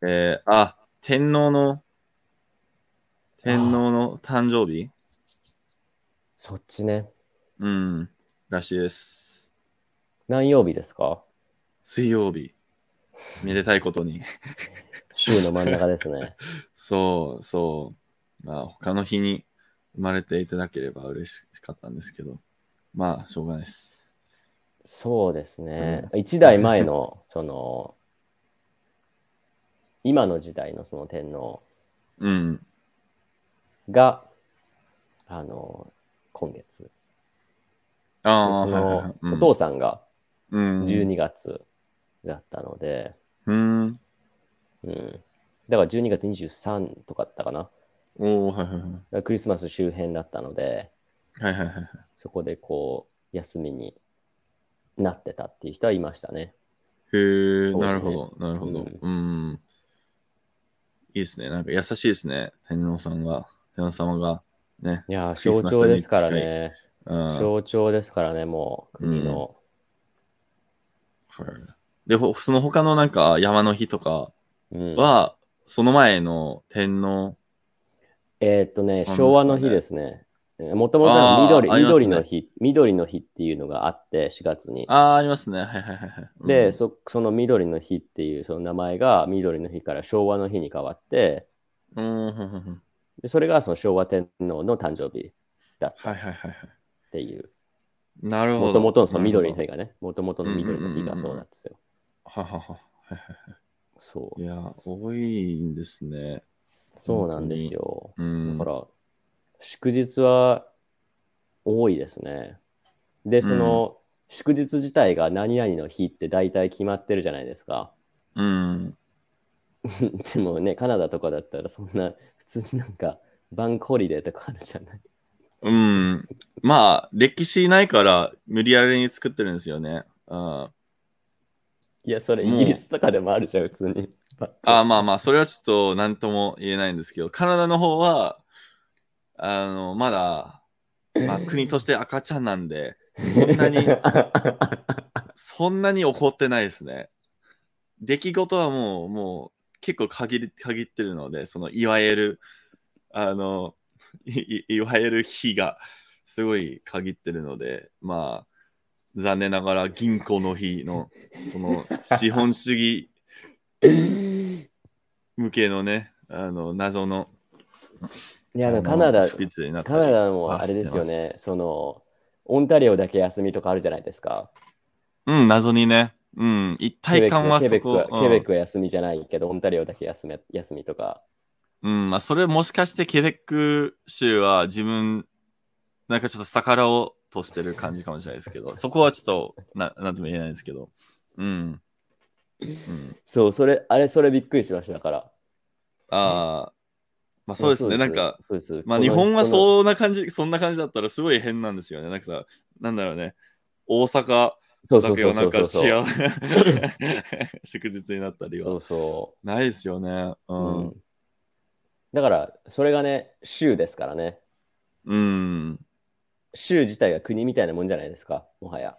えー、あ、天皇の、天皇の誕生日？そっちね。うん、らしいです。何曜日ですか？水曜日。めでたいことに。週の真ん中ですね。そうそう。まあ、他の日に生まれていただければ嬉しかったんですけど、まあ、しょうがないです。そうですね。一代前の、その、今の時代のその天皇うん。が、あの、今月。でああ、その、うんお父さんがうん。12月だったので、うん。うん。だから12月23とかだったかな。おおはいはいはい。クリスマス周辺だったので、はいはいはいはい。そこでこう、休みになってたっていう人はいましたね。へえ、ねなるほど、なるほど。うん。いいですね。なんか優しいですね。天皇さんが、天皇様が。ね。いや象徴ですからね。うん。象徴ですからね、もう、国の。はいで、ほその他のなんか山の日とかうんは、その前の天皇、えーっとね、昭和の日ですね。もともと緑緑の日、緑の日っていうのがあって、4月に。ああ、ありますね。はいはいはいはい。で、うんそその緑の日っていうその名前が緑の日から昭和の日に変わって、でそれがその昭和天皇の誕生日だったっはいはいはいはい。ていう。なるほど。もともとのその緑の日がね、もともとの緑の日がそうなんですよ。ははは。はいはいはい。そう。いや、多いんですね。そうなんですよ。うん。だから、祝日は多いですね。で、その、祝日自体が何々の日って大体決まってるじゃないですか。うん。でもね、カナダとかだったらそんな、普通になんか、バンクホリデーとかあるじゃない。うん。まあ、歴史ないから無理やりに作ってるんですよね。うん。いや、それイギリスとかでもあるじゃん、普通に。あまあまあ、それはちょっと何とも言えないんですけど、カナダの方は、あの、まだ、まあ、国として赤ちゃんなんで、そんなに、そんなに怒ってないですね。出来事はもう、もう、結構限り、限ってるので、その、いわゆる、あの、いわゆる日が、すごい限ってるので、まあ、残念ながら銀行の日の、その資本主義 向けのね、あの謎の。いや、カナダ、カりナダもあれですよ。ねその、オンタリオだけ休みとかあるじゃないですか。うん、謎にね。うん、一体感はクケベックはそこ。うんケベックは休みじゃないけど、オンタリオだけ休み休みとか。うん、まあ、それもしかしてケベック州は自分、なんかちょっと逆らおうとしてる感じかもしれないですけど、そこはちょっと、ななんとも言えないですけど。うん。うん、そう、それ、あれ、それびっくりしましただから。ああ、まあそうですね、なんか、、そうですまあ日本はう。そんな感じ、そんな感じだったらすごい変なんですよね。なんかさ、なんだろうね、大阪そうそうそだけはなんかうそうそう。違う祝日になったりはそうそないですよね。うう。ん。うんだから、それがね、州ですからね。うん。州自体が国みたいなもんじゃないですか、もはや。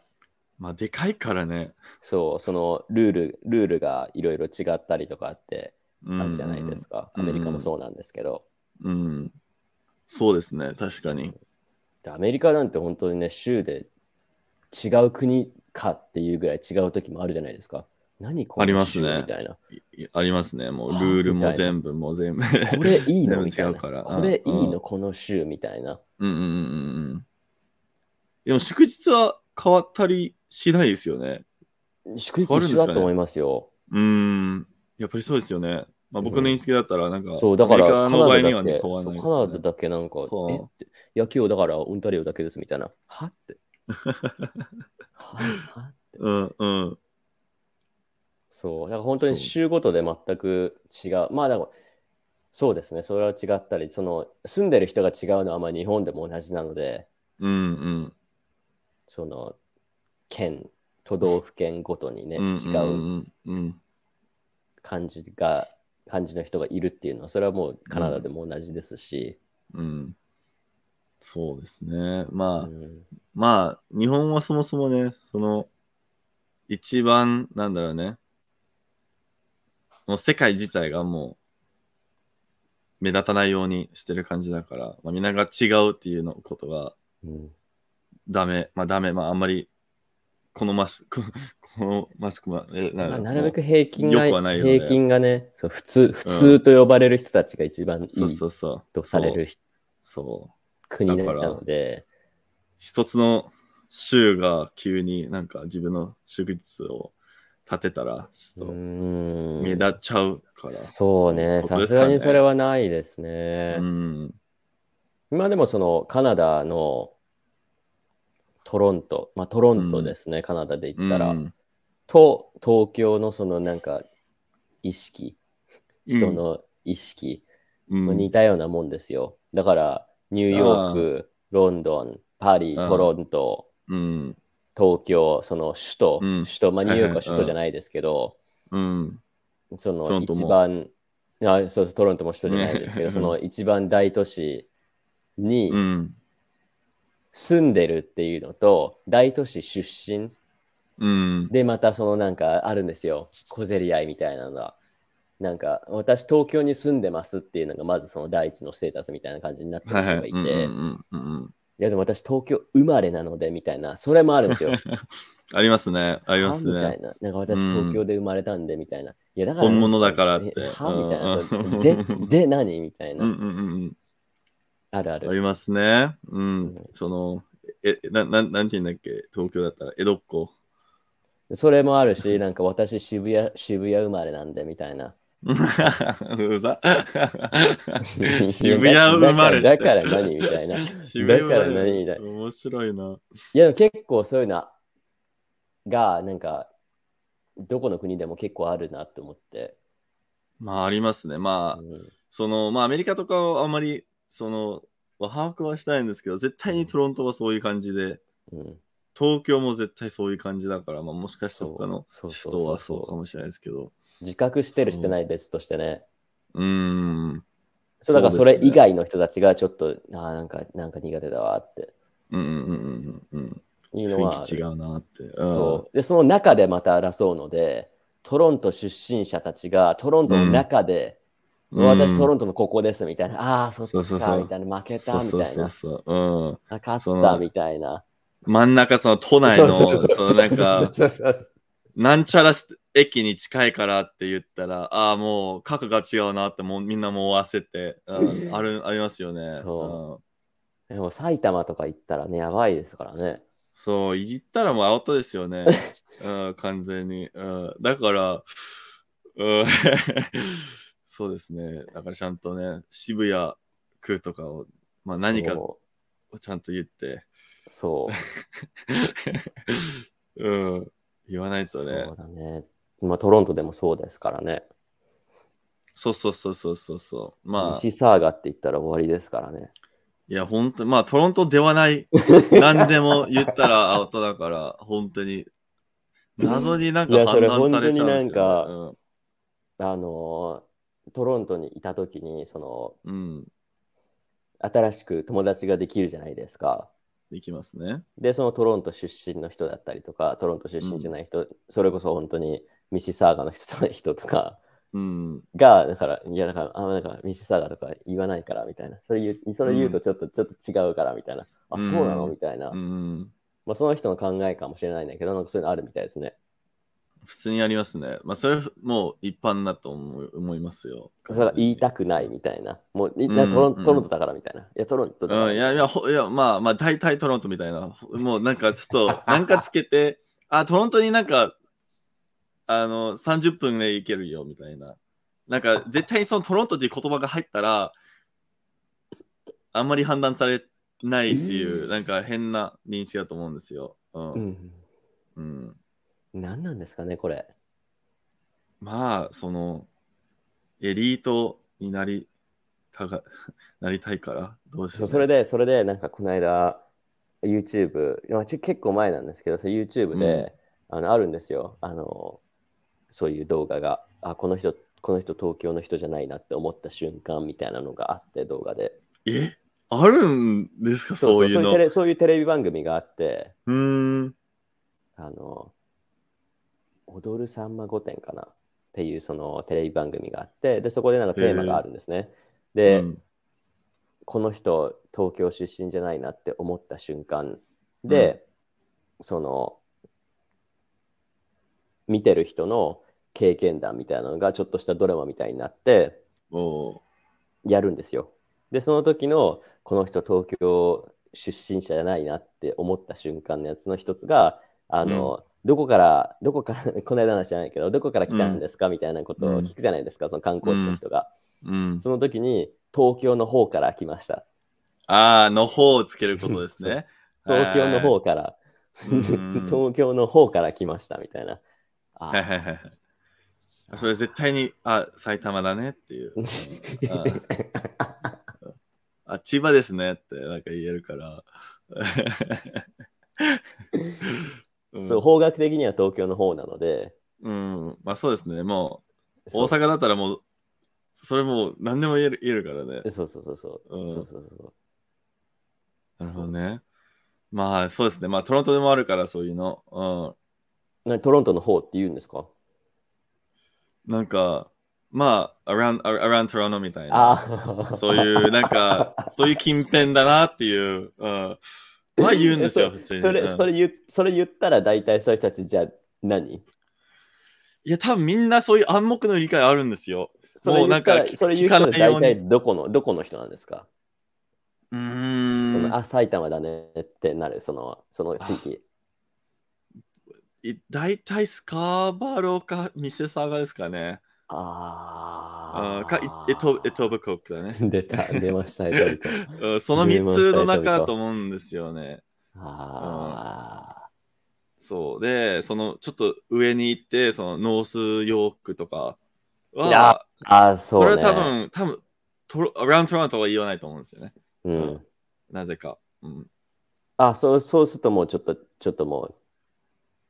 まあでかいからね。そう、そのルール、ルールがいろいろ違ったりとかってうんあるじゃないですか。うんアメリカもそうなんですけど。うん。そうですね、確かに。でアメリカなんて本当にね、州で違う国かっていうぐらい違う時もあるじゃないですか。何こありの州ますねみたいな。いありますね。もうはあルールも全部もう全部。これいいの？みたいな。違うからこれいいうんの？この州みたいな。うんうんうんうん。でも祝日は変わったりしないですよね。祝日一緒だと思いますよ。うん。やっぱりそうですよね。まあ僕の認識だったら、なんか、そう、だからアカナダだけ、変わらないですそうカナダ。だけなんか、はあえって、いや、今日だからオンタリオだけですみたいな。はって。ははうんうん。そう、だから本当にそう州ごとで全く違う。まあだから、そうですね、それは違ったり、その住んでる人が違うのはまあ日本でも同じなので、うんうん。その県、都道府県ごとにね、うん違ううんうん。感じが、感じの人がいるっていうのは、それはもうカナダでも同じですし、うん。そうですね。まあ、うん。まあ、日本はそもそもね、その、一番、なんだろうね、もう世界自体がもう、目立たないようにしてる感じだから、まあ、みんなが違うっていうのことがうん。ダメ、まあダメ、まああんまり、好まし、こ好ましくは、えなまあ、なるべく平均がよくはないよね平均がねそう普通、普通と呼ばれる人たちが一番いそういそうそう。とされるそう。国なだからので、一つの州が急になんか自分の祝日を立てたら、ちょっうとん目立っちゃうから。そうね、ことですかねさすがにそれはないですね。うん。今でもそのカナダのトロント、まあトロントですね、カナダで言ったら、うん。と東京のそのなんか意識、人の意識。うん。も似たようなもんですよ。だからニューヨーク、ロンドン、パリ、トロント、うん。東京、その首都、うん。首都、まあニューヨークは首都じゃないですけど、うん。その一番、あそうトロントも首都じゃないですけど、ねその一番大都市にうん。住んでるっていうのと、大都市出身うん。でまたそのなんかあるんですよ、小競り合いみたいなのが。なんか私東京に住んでますっていうのがまずその第一のステータスみたいな感じになってる。人がいて、いうんうんうんうんやでも私東京生まれなのでみたいな、それもあるんですよ。ありますね。ありますね。はみたいな。なんか私うん東京で生まれたんでみたいな。いやだから本物だからってえはみたいな。うんで、で何みたいな。うんうんうんうん。あるある。ありますね。ううんん。その、え、な、なんなんて言うんだっけ？東京だったら、江戸っ子。それもあるし、なんか私渋谷、渋谷生まれなんでみたいな。うざ 渋谷生まれだから何みたいな。渋谷だから何みたいな面白いな。いや、結構そういうのが、なんか、どこの国でも結構あるなって思って。まあ、ありますね。まあ、うんその、まあ、アメリカとかはあんまり、その、把握はしたいんですけど、絶対にトロントはそういう感じで、うん東京も絶対そういう感じだから、まあ、もしかしてそう他の人はそうかもしれないですけど。自覚してるしてない別としてね。うーん。そうだからそれ以外の人たちがちょっと、ああ、なんか、なんか苦手だわってうんうんうんうんうん。いうのはある雰囲気違うなって。うんそう。で、その中でまた争うので、トロント出身者たちがトロントの中で、うん私トロントのここですみたいな、ああ、そっちかみたいな、負けたみたいな、そうそう。うん。あ勝ったみたいな。真ん中その都内の、そのなんか、なんちゃら駅に近いからって言ったら、ああ、もう格が違うなってもうみんなもう焦って、うん あるありますよね。そうんでも埼玉とか行ったらね、やばいですからね。そう、言ったらもうアウトですよね。うん、完全に。うん、だから、うん、そうですね。だからちゃんとね、渋谷区とかを、まあ、何かそをちゃんと言って、うそう。うん、言わないとそねう。だね。まあ、トロントでもそうですからね。そうそうそうそうそうそう。まあ、西サーガって言ったら終わりですからね。いや、本当まあ、トロントではない。何でも言ったらアウトだから、本当に。謎になんか判断されちゃうんですよ、ね。本当になんあのートロントにいた時に、その、うん、うん、新しく友達ができるじゃないですか。できますね。で、そのトロント出身の人だったりとか、トロント出身じゃない人、それこそ本当にミシサーガの人と人とかうん、が、だから、いや、だから、あ、なんかミシサーガとか言わないからみたいな。それ言うそれ言うとちょっと、ちょっと違うからみたいな。あ、そうなのうんみたいな。うん。まあ、その人の考えかもしれないんだけど、なんかそういうのあるみたいですね。普通にありますね。まあ、それもう一般だと思い思いますよ。それが言いたくないみたいな。もう、いトロトロントだからみたいな。いや、トロントだから。うん、いやいや、ほいや、まあまあ、大体トロントみたいな。もうなんかちょっと、なんかつけて、あ、トロントになんか、あの、30分で行けるよみたいな。なんか、絶対にそのトロントっていう言葉が入ったら、あんまり判断されないっていう、なんか変な認識だと思うんですよ。うん。うん。うん、何なんですかね、これ。まあ、その、エリートになりたが、なりたいから、どうしよう。それで、それで、なんかこの間、YouTube、まあ結構前なんですけど、それ YouTube で、あのあるんですよ。あの、そういう動画が、あ、この人、この人東京の人じゃないなって思った瞬間みたいなのがあって、動画で。え？あるんですか？そういうの。そういうテレそういうテレビ番組があって、うーん。あの、踊るさんま御殿かなっていうそのテレビ番組があって、で、そこでなんかテーマがあるんですね。で、うん。この人東京出身じゃないなって思った瞬間で、その見てる人の経験談みたいなのがちょっとしたドラマみたいになっておやるんですよ。でその時のこの人東京出身者じゃないなって思った瞬間のやつの一つがあの、どこからどこから この間の話じゃないけどどこから来たんですかみたいなことを聞くじゃないですか、その観光地の人が。うん、その時に東京の方から来ました。ああ、の方をつけることですね。東京の方から、うん 東京の方から来ましたみたいな。あはいはいはいはい。それ絶対に、あ、埼玉だねっていう。うんあ、千葉ですねってなんか言えるから。うんそう方角的には東京の方なので、うん、まあそうですね。もう、大阪だったらもう、それもう何でも言える言えるからね。そうそうそうそう。うんそうそうそうなるほどね。まあそうですね。まあトロントでもあるからそういうの。うん。なトロントの方って言うんですか？なんか、まあ、around, around Toronto みたいな。そういう、なんか、そういう近辺だなっていう、うん。は言うんですよ、え普通に。それうんそれ言それ言ったら大体そういう人たちじゃあ何？いや、多分みんなそういう暗黙の理解あるんですよ。もうなんかそれ言う人は大体どこのどこの人なんですか、うーん。そのあ、埼玉だねってなる、そのその地域。い大体スカーバローかミセサガですかね。ああ。あかいエトエトブコックだね。出た、出ました、エトビコ。うんその3つの中だと思うんですよね。あそう。で、そのちょっと上に行って、そのノースヨークとかは、あー、それそうね。は多分、多分トロ、アラウンドトロントは言わないと思うんですよね。うん。なぜか。うん、あ、そう、そうするともうちょっと、ちょっとも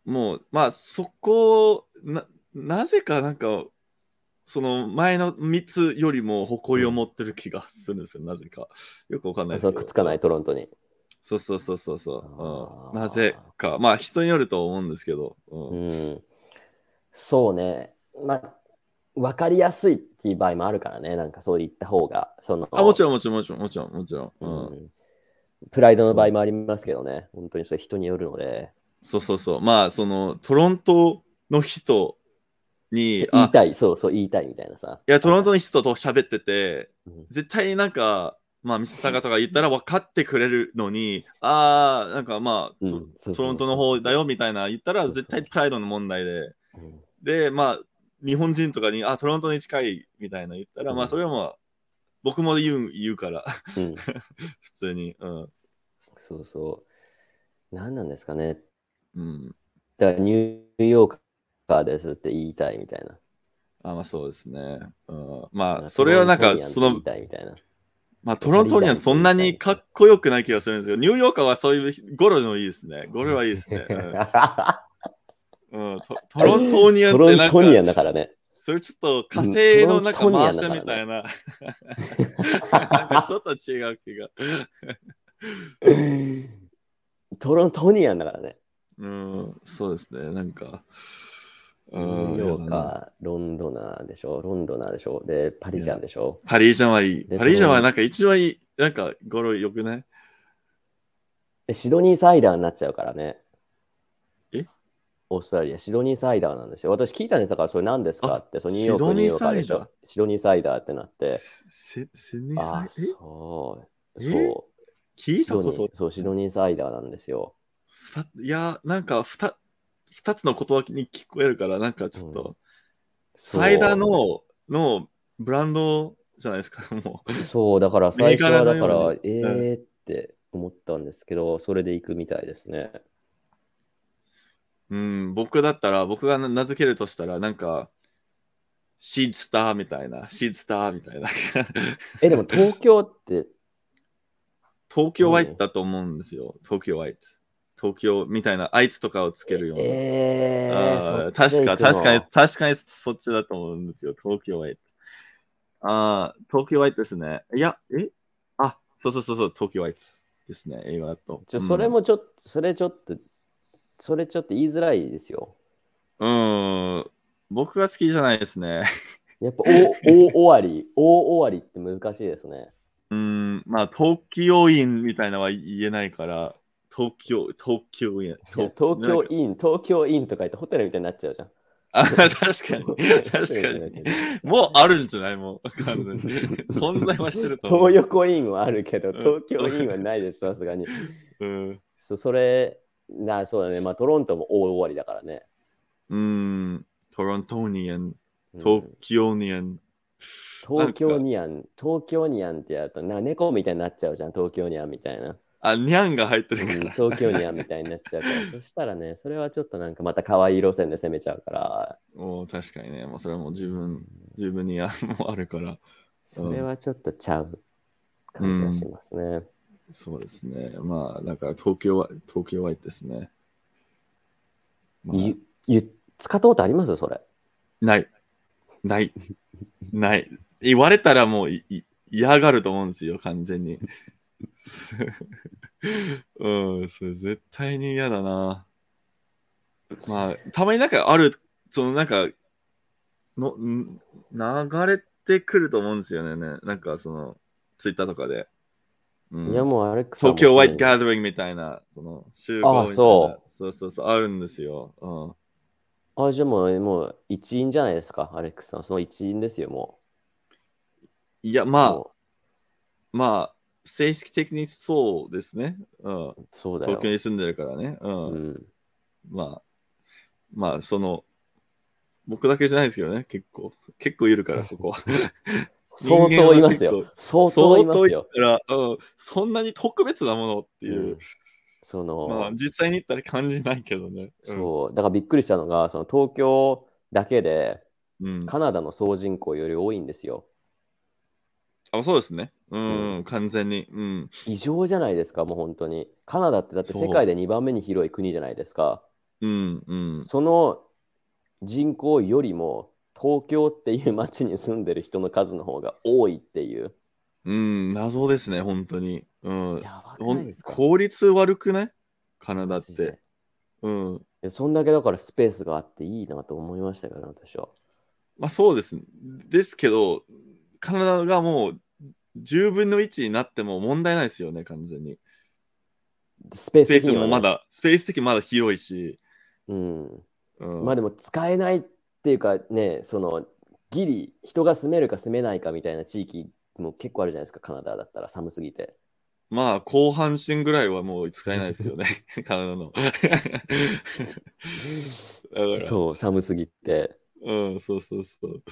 もう、まあ、そこな、なぜかなんか、その前の3つよりも誇りを持ってる気がするんですよ、なぜか。よくわかんなう、いですけど。くっつかないトロントに。そうそうそうそうう、うん。なぜか。まあ、人によると思うんですけど。うんうん。そうね。まあ、わかりやすいっていう場合もあるからね。なんかそう言った方が。そのあ、もちろん、もちろん、もちろん、もちろん、もちろん。ううんん。プライドの場合もありますけどね。本当にそれ人によるので。そうそうそう。まあ、その、トロントの人に、あ、言いたい、そうそう、言いたいみたいなさ。いや、トロントの人と喋ってて、うん絶対なんか、まあ、ミスサガとか言ったら分かってくれるのに、ああ、なんかまあ、トロントの方だよみたいな言ったら、絶対プライドの問題で、うんで、まあ、日本人とかに、あ、トロントに近いみたいな言ったら、うんまあ、それはまあ、僕も言う言うから、うん 普通に。うん。そうそう。何なんですかね。うん。だからニューヨーカーですって言いたいみたいな。あ、まあそうですね。うん、まあ、それはなんか、その。まあ、トロントにはそんなにかっこよくない気がするんですよ。ニューヨーカーはそういうゴロのいいですね。ゴロはいいですね。うんうん、ト トロントニアントロってなんントニアだからね。それちょっと火星のなんか回しみたいな。なんかちょっと違う気が。トロントニアンだからね。うん、そうですね。なんか。うニューん、ヨーカー、ロンドナーでしょ、ロンドナーでしょ、で、パリジャンでしょ？パリジャンはいい。でパリジャンはなんか一番いい。なんかゴロよくないでシドニーサイダーになっちゃうからね。え？オーストラリア、シドニーサイダーなんですよ。私聞いたんですだから、それ何ですか？あって、そのニューヨークシドニーニューヨーカーでしサイダー？ょ。シドニーサイダーってなって、せ、せにああ、さえ？そう。え？そう。聞いたこと？シドニーそう、シドニーサイダーなんですよ。いや、なんかふた二つの言葉に聞こえるから、なんかちょっと、そうサイダーののブランドじゃないですか、もう。そう、だから最初はだからえーって思ったんですけど、それで行くみたいですね。うん、僕だったら、僕が名付けるとしたら、なんか、シードスターみたいな、シードスターみたいな。え、でも東京って、東京ワイトだと思うんですよ、東京ワイト。東京みたいな、あいつとかをつけるような。えー、確か、確かに、確かにそっちだと思うんですよ、東京ワイト。ああ、東京ワイトですね。いや、え？あ、そうそうそうそう、東京ワイトですね、映画だと。ちょそれもちょっと、それちょっと、それちょっと言いづらいですよ。うん、うん、僕が好きじゃないですね。やっぱ大大終わり、大終わりって難しいですね。うん、まあ、東京インみたいなのは言えないから、東京、東京イン。東京イン、東京インとか言ってホテルみたいになっちゃうじゃん。あ、確かに、確かに。もうあるんじゃない？もう。存在はしてると。東横インはあるけど、東京インはないです、さすがに。うんそそれ、な、そうだね。まあ、トロントも大終わりだからね。うん、トロントニアン、うん東京ニアン。東京ニャン、東京ニャンってやると、な猫みたいになっちゃうじゃん、東京ニャンみたいな。あ、ニャンが入ってうんるから。東京ニャンみたいになっちゃうから、そしたらね、それはちょっとなんかまた可愛い路線で攻めちゃうから、もう確かにね、もうそれはもう自分、自分にあもあるから。それはちょっとちゃう感じがしますね。そうですね。まあ、だから東京は、東京はですね。まあゆゆ使ったことあります？それ。ない。ない。ない。言われたらもういい嫌がると思うんですよ、完全に。うん、それ絶対に嫌だな。まあ、たまになんかある、そのなんか、の、ん流れてくると思うんですよね。ねなんかその、ツイッターとかで。うん、いやもうアレックさん東京ワイトもガードリングみたいな、その集合みたいな。あそうそうそうそう、あるんですよ。うん。あ、じゃあもう、もう一員じゃないですか、アレックスさん。その一員ですよ、もいや、う。まあ、もまあ、正式的にそうですね。うん。うそうだよ東京。に住んでるからね。うん。うん、まあ、まあ、その、僕だけじゃないですけどね、結構。結構いるから、ここ。相当いますよ。相当いますよ。うん、そんなに特別なものっていうう、んその、まあ、実際に言ったら感じないけどね。そう、だからびっくりしたのが、その東京だけでカナダの総人口より多いんですよ。あそうですね。うん、うん完全に。うん。異常じゃないですか、もう本当に。カナダってだって世界で2番目に広い国じゃないですか。うん、うん。その人口よりも東京っていう町に住んでる人の数の方が多いっていう。うん、謎ですね、本当に。うん。やばくほんないですか？効率悪くないカナダって。うん。そんだけだからスペースがあっていいなと思いましたけどね、私は。まあそうです。ですけど、カナダがもう10分の1になっても問題ないですよね、完全に。スペースね、もまだ、スペース的にまだ広いし、うん。うん、まあでも使えないっていうかね、そのギリ人が住めるか住めないかみたいな地域も結構あるじゃないですか、カナダだったら寒すぎて。まあ、後半身ぐらいはもう使えないですよね、カナダの。そう、寒すぎて。うん、そうそうそう。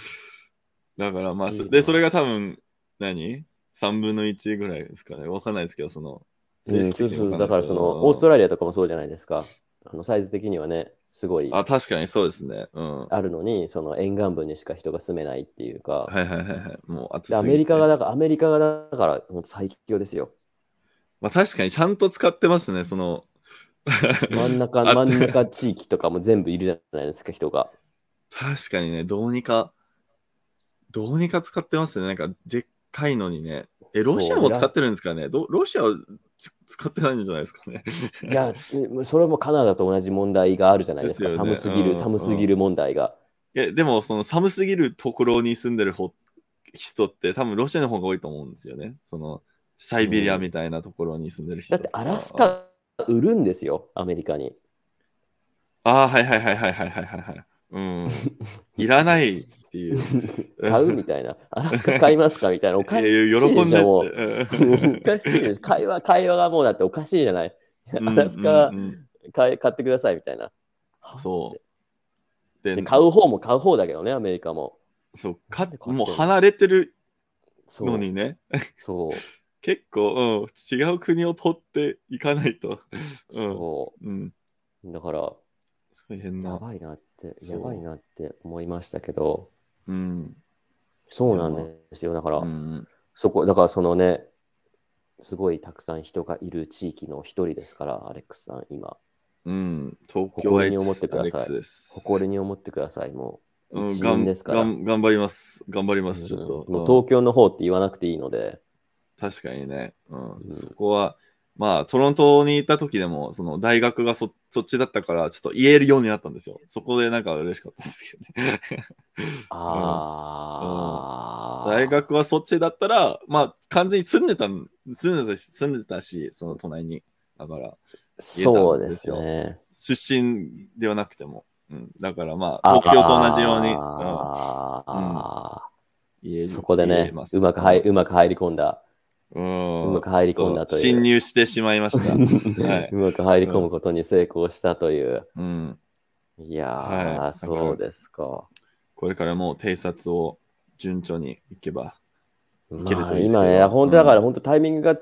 だからまあ、で、それが多分、何？?3 分の1ぐらいですかね。わかんないですけど、その、うん、そうそうだからそのオーストラリアとかもそうじゃないですか。あのサイズ的にはね、すごいあ、確かにそうですね。うん。あるのに、その沿岸部にしか人が住めないっていうか、はいはいはいはい。もう暑すぎてでアメリカがだから、アメリカがだから、最強ですよ。まあ確かにちゃんと使ってますね、その。真ん中、あ真ん中地域とかも全部いるじゃないですか、人が。確かにね、どうにか、どうにか使ってますね。なんか、でっ高いのにね。え、ロシアも使ってるんですかね？どロシアは使ってないんじゃないですかね？いや、それもカナダと同じ問題があるじゃないですか。すね、寒すぎる、うん、寒すぎる問題が。いや、でも、その寒すぎるところに住んでる人って、多分ロシアの方が多いと思うんですよね。その、サイビリアみたいなところに住んでる人、うん、だって、アラスカ売るんですよ、アメリカに。ああ、はいはいはいはいはいはいはい。うん。いらないっていう。買うみたいな。アラスカ買いますかみたいな。おかしいいやいやじゃん喜んでもう。おかしいです会話、会話がもうだっておかしいじゃない？うんアラスカ買い買ってくださいみたいな。そう。でで買う方も買う方だけどね、アメリカも。そうかもう離れてる。のにね、そう。結構、うん、違う国を取っていかないと。うん。そうん。う。だから、すごい変やな。ばいなって、やばいなって思いましたけど、うん。そうなんですよ。だから、うん。そこ、だからそのね、すごいたくさん人がいる地域の一人ですから、アレックスさん、今。うん。東京誇りに思ってください。誇りに思ってください、もう。うん、一がん員ですから。頑張ります。頑張ります、ちょっと。うんもううん東京の方って言わなくていいので、確かにね。うんうんそこは、まあ、トロントにいた時でも、その大学がそそっちだったから、ちょっと言えるようになったんですよ。そこでなんか嬉しかったですけどね。ああ、大学はそっちだったら、まあ、完全に住んでたん、住んでたし、住んでたし、その隣に。だから、そうですね。出身ではなくても。うん、だからまあ、東京と同じように、うんあ言えるーそこでねうまく入うまく入り込んだ。うん、うまく入り込んだという。侵入してしまいました。はい。うまく入り込むことに成功したという。うん、いやー、はい。そうですか。これからもう偵察を順調にいけば。いけるまあ、といいですけど。今ね、本当だから、うん。本当タイミングが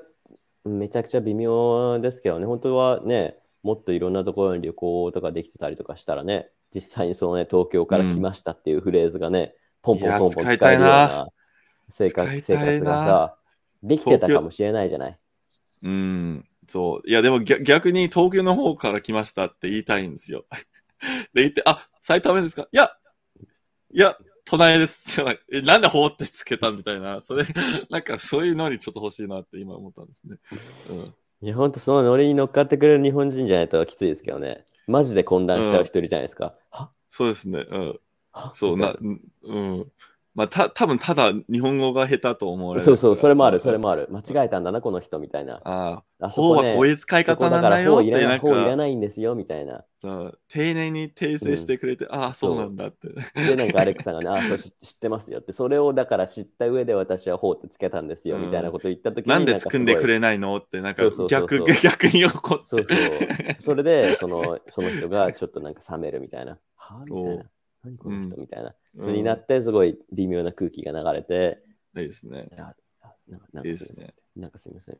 めちゃくちゃ微妙ですけどね、本当はね、もっといろんなところに旅行とかできてたりとかしたらね、実際にそのね、東京から来ましたっていうフレーズがね、ポンポンポンポン使えるようなな生使活生活がさ、できてたかもしれないじゃない？うん、そう。いや、でも逆逆に東京の方から来ましたって言いたいんですよ。で、言って、あ、埼玉ですか？いや、いや、隣です。え、なんで法ってつけたみたいな。それ、なんかそういうのにちょっと欲しいなって今思ったんですね。うん。いや、本当そのノリに乗っかってくれる日本人じゃないときついですけどね。マジで混乱しちゃう人いるじゃないですか。は？そうですね。うん。は？そう、な、うん。まあ、た、多分ただ日本語が下手と思われる。そうそう、それもある、それも。もある。間違えたんだな、この人みたいな。ああ、あそこね法はこういう使い方なんだよって、ない、なん法いらか、ないんですよ、みたいな。そう丁寧に訂正してくれて、ああ、そうなんだって。で、なんかアレックさんがね、あ、そうし知ってますよって、それをだから知った上で私は法ってつけたんですよ、うんみたいなこと言ったときに、なんで作んでくれれないのって、なんか逆 逆に怒って。そうそう。それで、そのその人がちょっとなんか冷めるみたいな。はみたいおな。何この人みたいな。うんになって、すごい微妙な空気が流れて、いいですね。なんかすみません。